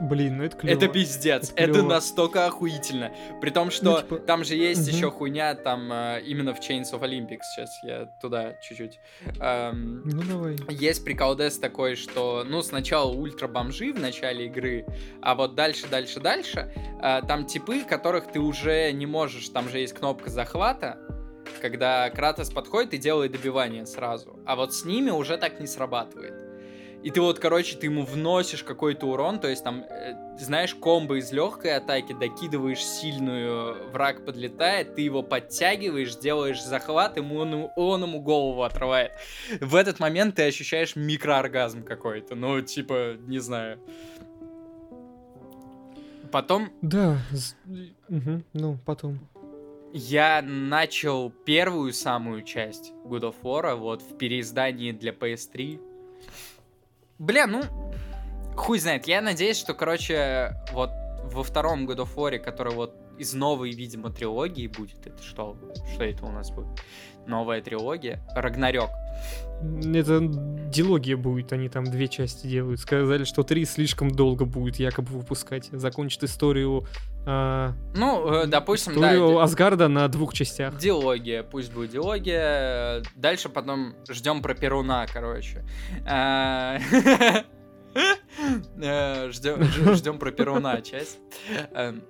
Блин, ну это клево. Это пиздец. Это Это, настолько охуительно. При том, что Ну, типа, там же есть мгм. еще хуйня, там э, именно в Chains of Olympics. Сейчас я туда чуть-чуть. Эм, Ну давай. есть приколдес такой, что, ну, сначала ультра бомжи в начале игры, а вот дальше, дальше, дальше, э, там типы, которых ты уже не можешь, там же есть кнопка захвата, когда Кратос подходит и делает добивание сразу, а вот с ними уже так не срабатывает. И ты вот, короче, ты ему вносишь какой-то урон, то есть там, э, знаешь, комбо из легкой атаки, докидываешь сильную, враг подлетает, ты его подтягиваешь, делаешь захват, ему он, он ему голову отрывает. В этот момент ты ощущаешь микрооргазм какой-то, ну, типа, не знаю. Потом Да. мгм, Ну, потом. я начал первую самую часть God of War, вот в переиздании для PS3. Бля, ну, хуй знает. Я надеюсь, что, короче, вот во втором God of War, который вот из новой, видимо, трилогии будет, это что? Что это у нас будет? Новая трилогия? Рагнарёк. Это дилогия будет, они там две части делают. Сказали, что три слишком долго будет якобы выпускать. Закончит историю, а, Ну, э, допустим, да, историю ди- Асгарда на двух частях. Дилогия, пусть будет дилогия. Дальше потом ждем про Перуна, короче. А, [LAUGHS] э, Ждем ждем про Перуна часть. Эм,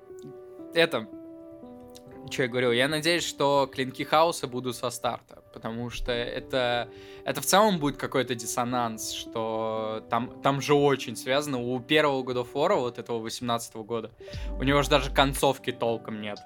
Это, что я говорил, я надеюсь, что клинки хаоса будут со старта, потому что это, это в целом будет какой-то диссонанс, что там, там же очень связано. У первого года фора, вот этого 18 года, у него же даже концовки толком нет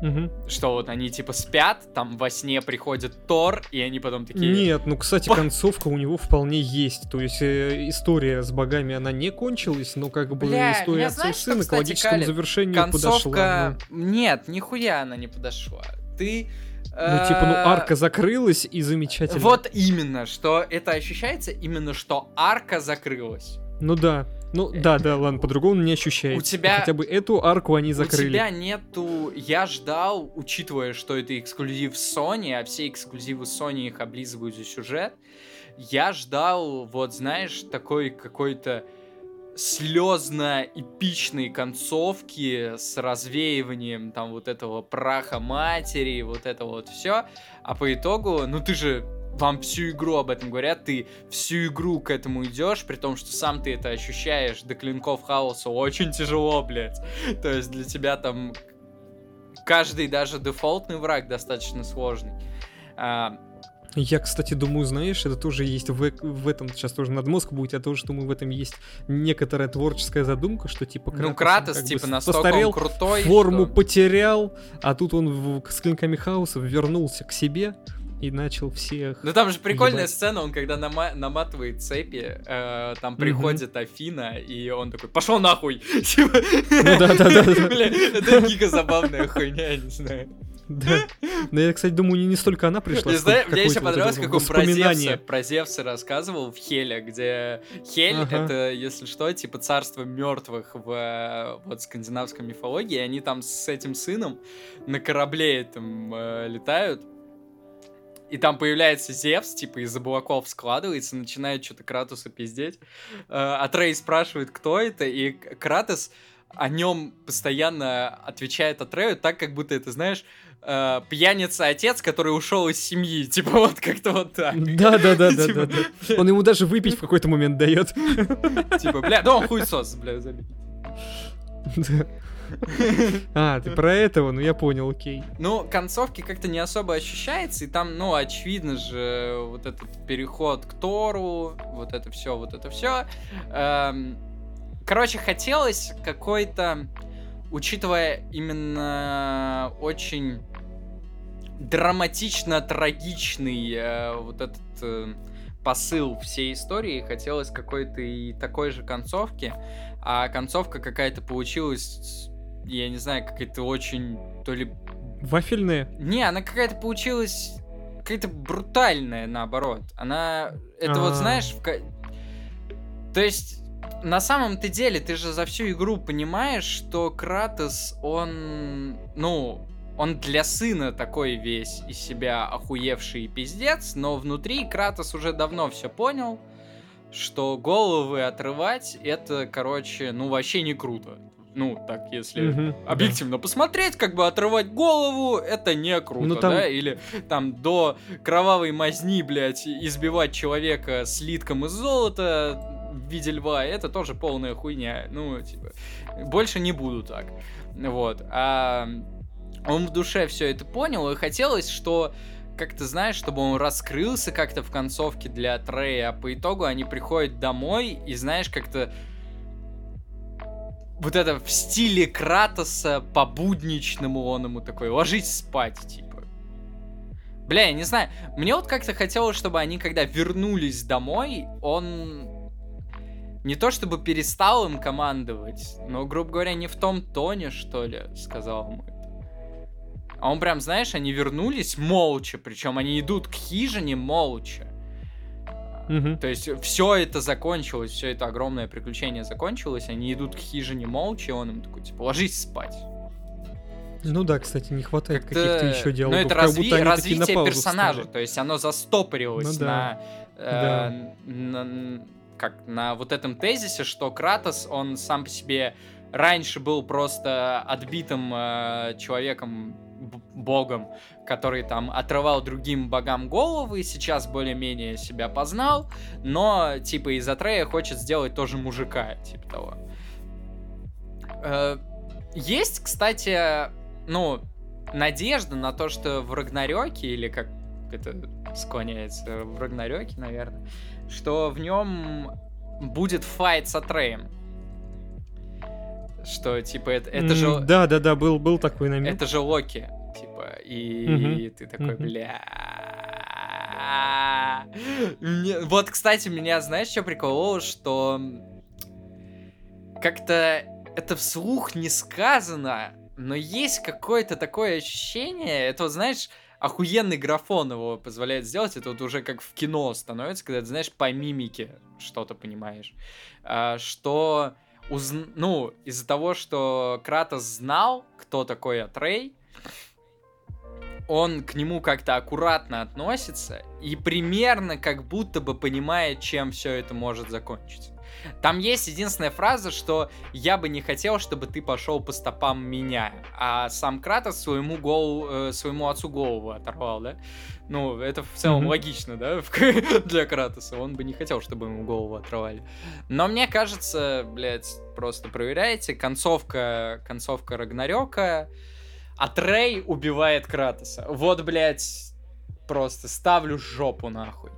Мгм. что вот они типа спят, там во сне приходит Тор, и они потом такие... Нет, ну, кстати, [LAUGHS] концовка у него вполне есть. То есть э, история с богами, она не кончилась, но как бы Бля, история отца и знаешь, что, сына к кстати, логическому калит? завершению Концовка... подошла. Нет, нихуя она не подошла. Ты... Ну, ну, типа, ну, э, арка закрылась и замечательно. Вот именно, что это ощущается именно, что арка закрылась. Ну да. Ну да, да, ладно, по-другому не ощущается. У тебя- Хотя бы эту арку они У закрыли. тебя нету... Я ждал, учитывая, что это эксклюзив Sony, а все эксклюзивы Sony их облизывают за сюжет, я ждал, вот знаешь, такой какой-то слезно-эпичной концовки с развеиванием там вот этого праха матери, вот это вот все. А по итогу, ну ты же вам всю игру об этом говорят, ты всю игру к этому идешь, при том, что сам ты это ощущаешь до клинков хаоса очень тяжело, блядь. [LAUGHS] То есть для тебя там каждый даже дефолтный враг достаточно сложный. А, Я, кстати, думаю, знаешь, это тоже есть в, в этом, сейчас тоже над мозг будет, я тоже думаю, в этом есть некоторая творческая задумка, что типа ну, он Кратос, как бы типа, настолько постарел, он крутой, форму что- потерял, а тут он в- с клинками хаоса вернулся к себе и начал всех... Ну там же прикольная Ебать. сцена, он когда нама- наматывает цепи, э, там приходит Афина, и он такой, пошел нахуй! [LAUGHS] Типа, Ну да, да, да, это гига забавная хуйня, я не знаю. Да. Но я, кстати, думаю, не, не столько она пришла, знаешь, сколько мне еще вот понравилось, это как он про Зевса, про Зевса рассказывал в Хеле, где Хель Ага. это, если что, типа царство мертвых в э, вот скандинавской мифологии, и они там с этим сыном на корабле этом э, летают, и там появляется Зевс, типа из облаков складывается, начинает что-то Кратуса пиздеть. Э, Атрей спрашивает, кто это, и Кратос о нем постоянно отвечает Атрею так, как будто это, знаешь, э, пьяница отец, который ушел из семьи. [LAUGHS] Типа вот как-то вот так. Да, да, да, да, Типа. Он ему даже выпить в какой-то момент дает. Типа, бля, да он хуесос, бля, забей. А, ты про этого? Ну я понял, окей. Ну, концовки как-то не особо ощущается, и там, ну, очевидно же, вот этот переход к Тору, вот это все, вот это все. Короче, хотелось какой-то, учитывая именно очень драматично-трагичный э, вот этот э, посыл всей истории, хотелось какой-то и такой же концовки, а концовка какая-то получилась, я не знаю, какая-то очень то ли Вафельные? не, она какая-то получилась какая-то брутальная, наоборот. Она, это вот А. знаешь, в то есть на самом-то деле ты же за всю игру понимаешь, что Кратос, он, ну, он для сына такой весь из себя охуевший пиздец, но внутри Кратос уже давно все понял, что головы отрывать, это, короче, ну, вообще не круто. Ну, так, если Мгм, объективно посмотреть, как бы отрывать голову, это не круто, Ну, там- да? Или там до кровавой мазни, блядь, избивать человека слитком из золота в виде льва, это тоже полная хуйня. Ну, типа, больше не буду так. Вот. А он в душе все это понял, и хотелось, что как ты знаешь, чтобы он раскрылся как-то в концовке для Трея, а по итогу они приходят домой и, знаешь, как-то вот это в стиле Кратоса по-будничному он ему такой, ложись спать, типа. Бля, я не знаю, мне вот как-то хотелось, чтобы они, когда вернулись домой, он не то чтобы перестал им командовать, но, грубо говоря, не в том тоне, что ли, сказал ему. А он прям, знаешь, они вернулись молча, причем они идут к хижине молча. Мгм. То есть все это закончилось, все это огромное приключение закончилось, они идут к хижине молча, и он им такой, типа, ложись спать. Ну да, кстати, не хватает Как-то- каких-то еще Ну, диалогов. это как разви- на развитие персонажа, встали. то есть оно застопорилось Ну на, да. э, на- как, на вот этом тезисе, что Кратос, он сам по себе раньше был просто отбитым э, человеком, богом, который там отрывал другим богам головы, сейчас более-менее себя познал, но, типа, из Атрея хочет сделать тоже мужика, типа того. Э, Есть, кстати, ну, надежда на то, что в Рагнарёке, или как это склоняется, в Рагнарёке, наверное, что в нем будет файт с Атреем. Что, типа, это, это же... М, Да, да, да, был, был такой намек. Это же Локи, типа, и, Мгм. и ты такой, Мгм. бля. Мне- Вот, кстати, меня, знаешь, что прикололо, что как-то это вслух не сказано, но есть какое-то такое ощущение, это, вот, знаешь, охуенный графон его позволяет сделать, это вот уже как в кино становится, когда ты, знаешь, по мимике что-то понимаешь, А, что узн- ну, из-за того, что Кратос знал, кто такой Атрей, он к нему как-то аккуратно относится и примерно как будто бы понимает, чем все это может закончиться. Там есть единственная фраза, что я бы не хотел, чтобы ты пошел по стопам меня, а сам Кратос своему голову, э, своему отцу голову оторвал, да? Ну, это в целом Мгм. логично, да, для Кратоса. Он бы не хотел, чтобы ему голову отрывали. Но мне кажется, блядь, просто проверяйте, концовка, концовка Рагнарёка, Атрей убивает Кратоса. Вот, блядь, просто ставлю жопу нахуй.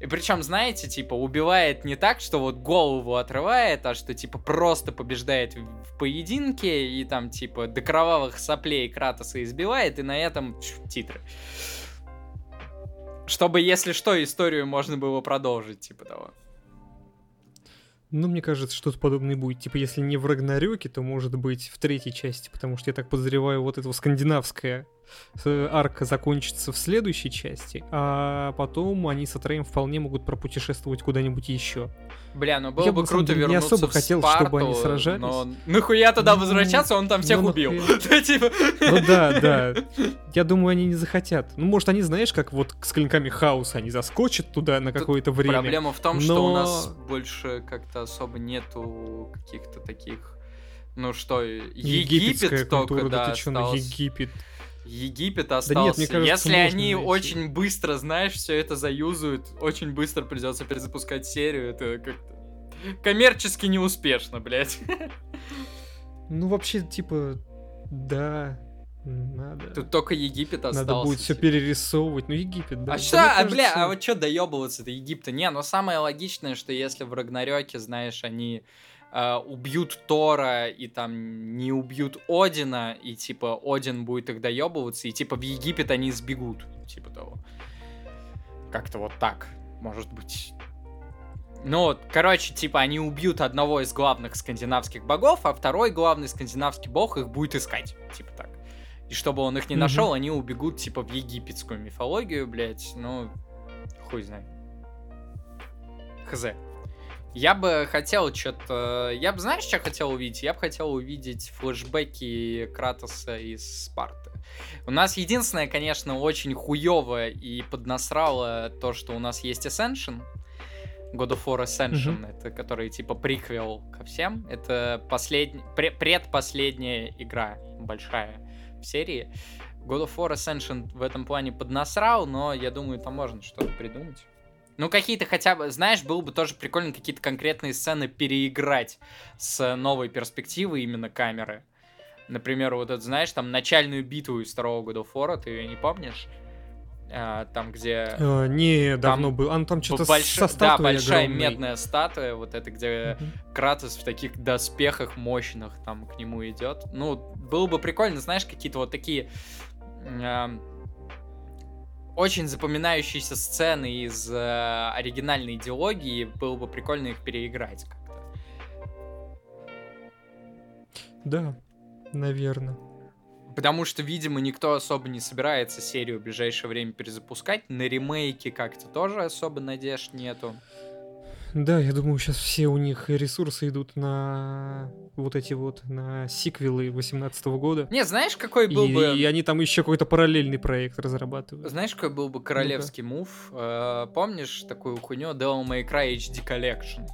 И причем, знаете, типа, убивает не так, что вот голову отрывает, а что, типа, просто побеждает в поединке и там, типа, до кровавых соплей Кратоса избивает, и на этом тьф, титры. Чтобы, если что, историю можно было продолжить, типа того. Ну, мне кажется, что-то подобное будет. Типа, если не в Рагнарёке, то может быть в третьей части, потому что я так подозреваю, вот эта скандинавская э, арка закончится в следующей части, а потом они с Атреем вполне могут пропутешествовать куда-нибудь еще. Бля, ну было Я бы бы, круто деле, не вернуться особо в хотел, Спарту, чтобы они сражались. но нахуя туда Ну, возвращаться, он там всех ну, убил. [LAUGHS] Типа, Ну да, да. Я думаю, они не захотят. Ну, может, они, знаешь, как вот с клинками хаоса, они заскочат туда на какое-то время. Проблема в том, что у нас больше как-то особо нету каких-то таких... Ну что, Египет только, культура, да, да, ты ну, остался. Египет. Египет нет, мне кажется, Если они найти. очень быстро, знаешь, все это заюзают, очень быстро придется перезапускать серию, это как-то коммерчески неуспешно, блядь. Ну, вообще, типа, да, надо. Тут только Египет остался. Надо будет все перерисовывать. Ну, Египет, да. А Да, что, а, бля, а вот что доебываться до Египта? Не, ну самое логичное, что если в Рагнарёке, знаешь, они э, убьют Тора и там не убьют Одина, и типа Один будет их доебываться, и типа в Египет они сбегут, типа того. Как-то вот так, может быть. Ну, короче, типа, они убьют одного из главных скандинавских богов, а второй главный скандинавский бог их будет искать. Типа так. И чтобы он их не нашел, они убегут, типа, в египетскую мифологию, блядь. Ну, хуй знает. Хз. Я бы хотел что-то... Я бы, знаешь, что хотел увидеть? Я бы хотел увидеть флешбеки Кратоса из Спарты. У нас единственное, конечно, очень хуевое и поднасрало то, что у нас есть Ascension. God of War Ascension, mm-hmm. это который типа приквел ко всем. Это последний, предпоследняя игра большая в серии. God of War Ascension в этом плане поднасрал, но я думаю, там можно что-то придумать. Ну, какие-то хотя бы, знаешь, было бы тоже прикольно какие-то конкретные сцены переиграть с новой перспективы именно камеры. Например, вот это, знаешь, там начальную битву из второго of War, ты ее не помнишь? А, там, где... А, не, давно был. А, ну, там что-то больш... со Да, большая огромной. медная статуя, вот это, где uh-huh. Кратос в таких доспехах мощных там к нему идет. Ну, было бы прикольно, знаешь, какие-то вот такие... Э, очень запоминающиеся сцены из э, оригинальной идеологии, было бы прикольно их переиграть как-то. Да, наверное. Потому что, видимо, никто особо не собирается серию в ближайшее время перезапускать. На ремейки как-то тоже особо надежд нету. Да, я думаю, сейчас все у них ресурсы идут на вот эти вот, на сиквелы 18 года. Не, знаешь, какой был и, бы... И они там еще какой-то параллельный проект разрабатывают. Знаешь, какой был бы королевский ну мув? Э, помнишь такую хуйню Devil May Cry HD Collection?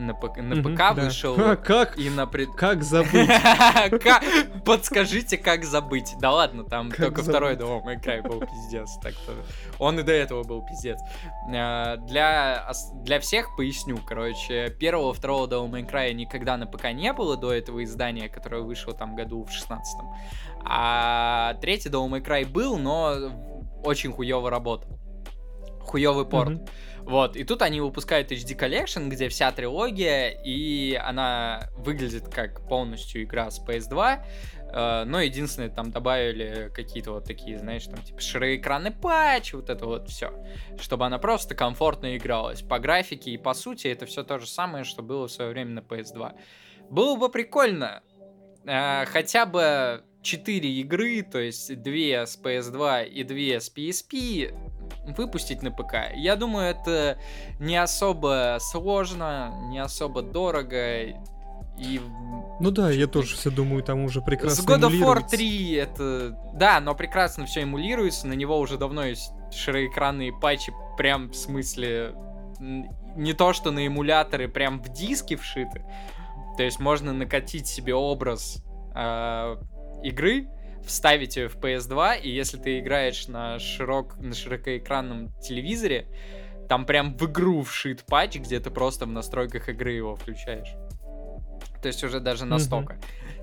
На, ПК, на ПК вышел. А, [LAUGHS] как? И на пред... Как забыть? [LAUGHS] Подскажите, как забыть. Да ладно, там только второй Devil May Cry был пиздец. Так что он и до этого был пиздец. А, для, для всех поясню, короче, первого, второго Devil May Cry никогда на ПК не было до этого издания, которое вышло там году в 16 А третий Devil May Cry был, но очень хуево работал. Хуевый порт. Mm-hmm. Вот, и тут они выпускают HD Collection, где вся трилогия, и она выглядит как полностью игра с PS2, Uh, э, но единственное, там добавили какие-то вот такие, знаешь, там типа широэкранный патч, вот это вот все, чтобы она просто комфортно игралась. По графике и по сути это все то же самое, что было в свое время на PS2. Было бы прикольно uh, хотя бы 4 игры, то есть 2 с PS2 и 2 с PSP, выпустить на ПК. Я думаю, это не особо сложно, не особо дорого. И... Ну да, я тоже все думаю, там уже прекрасно С God of War 3 это... Да, но прекрасно все эмулируется, на него уже давно есть широэкранные патчи, прям в смысле... Не то, что на эмуляторы прям в диски вшиты. То есть можно накатить себе образ э, игры, вставить ее в PS2, и если ты играешь на, широк, на широкоэкранном телевизоре, там прям в игру вшит патч, где ты просто в настройках игры его включаешь. То есть уже даже настолько.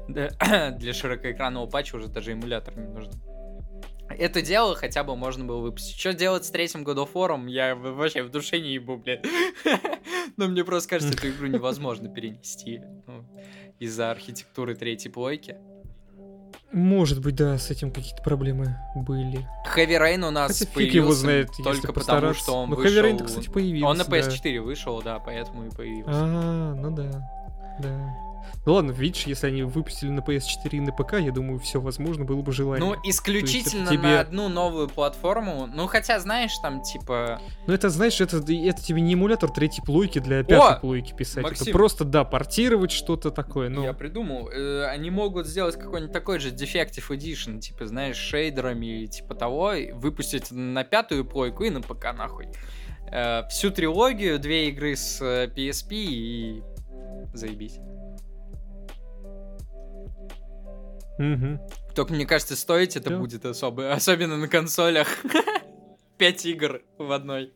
Mm-hmm. [CLEARS THROAT] Для широкоэкранного патча уже даже эмулятор не нужен. Это дело хотя бы можно было выпустить. Что делать с третьим God of War, я вообще в душе не ебу, блядь. [LAUGHS] Но мне просто кажется, эту игру невозможно перенести ну, из-за архитектуры третьей плойки. Может быть, да, с этим какие-то проблемы были. Heavy Rain у нас Хотя появился его знает, только потому, что он Но вышел... Heavy Rain, кстати, появился. Он на PS4 да. вышел, да, поэтому и появился. А, ну да, да. Ну ладно, видишь, если они выпустили на PS4 и на ПК, я думаю, все возможно было бы желание. Ну, исключительно тебе... на одну новую платформу. Ну, хотя, знаешь, там, типа... Ну, это, знаешь, это, это тебе не эмулятор третьей плойки для пятой О! плойки писать. Максим, это просто, да, портировать что-то такое. Ну... Я придумал. Э, они могут сделать какой-нибудь такой же Defective Edition, типа, знаешь, шейдерами, типа того, выпустить на пятую плойку и на ПК, нахуй. Э, всю трилогию, две игры с PSP э, и заебись. Угу. Только мне кажется, стоить это да. будет особо, особенно на консолях. [LAUGHS] Пять игр в одной.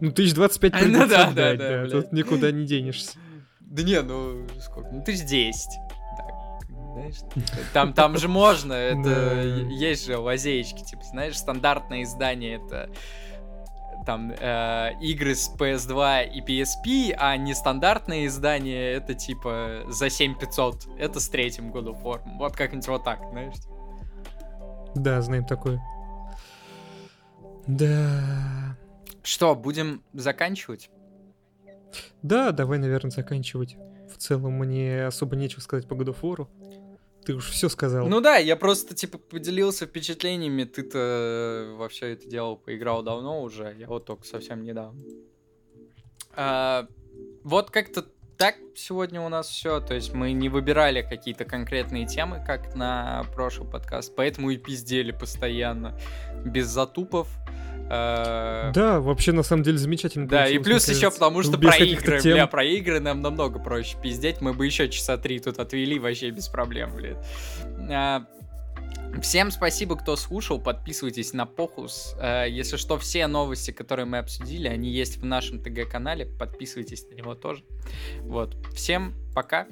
Ну, 1025 придется ну, да, отдать, да, да, да. Тут никуда не денешься. Да не, ну, сколько? Ну, 1010. знаешь, там, там же можно, это [LAUGHS] есть же лазеечки, типа, знаешь, стандартное издание это там э, игры с PS2 и PSP, а не стандартные издания, это типа за 7500. Это с третьим of War. Вот как-нибудь вот так, знаешь. Да, знаем такое. Да. Что, будем заканчивать? Да, давай, наверное, заканчивать. В целом мне особо нечего сказать по God of War. Ты уж все сказал. Ну да, я просто, типа, поделился впечатлениями. Ты-то во все это дело поиграл давно уже, я вот только совсем недавно. А, вот как-то так сегодня у нас все. То есть мы не выбирали какие-то конкретные темы, как на прошлый подкаст, поэтому и пиздели постоянно, без затупов. Э, Да, вообще на самом деле замечательно. Да, и плюс еще потому, что про игры, тем. бля, про игры нам намного проще пиздеть, мы бы еще часа три тут отвели вообще без проблем, блин. Всем спасибо, кто слушал, подписывайтесь на Похус. Э, Если что, все новости, которые мы обсудили, они есть в нашем ТГ-канале, подписывайтесь на него тоже. Вот, всем пока,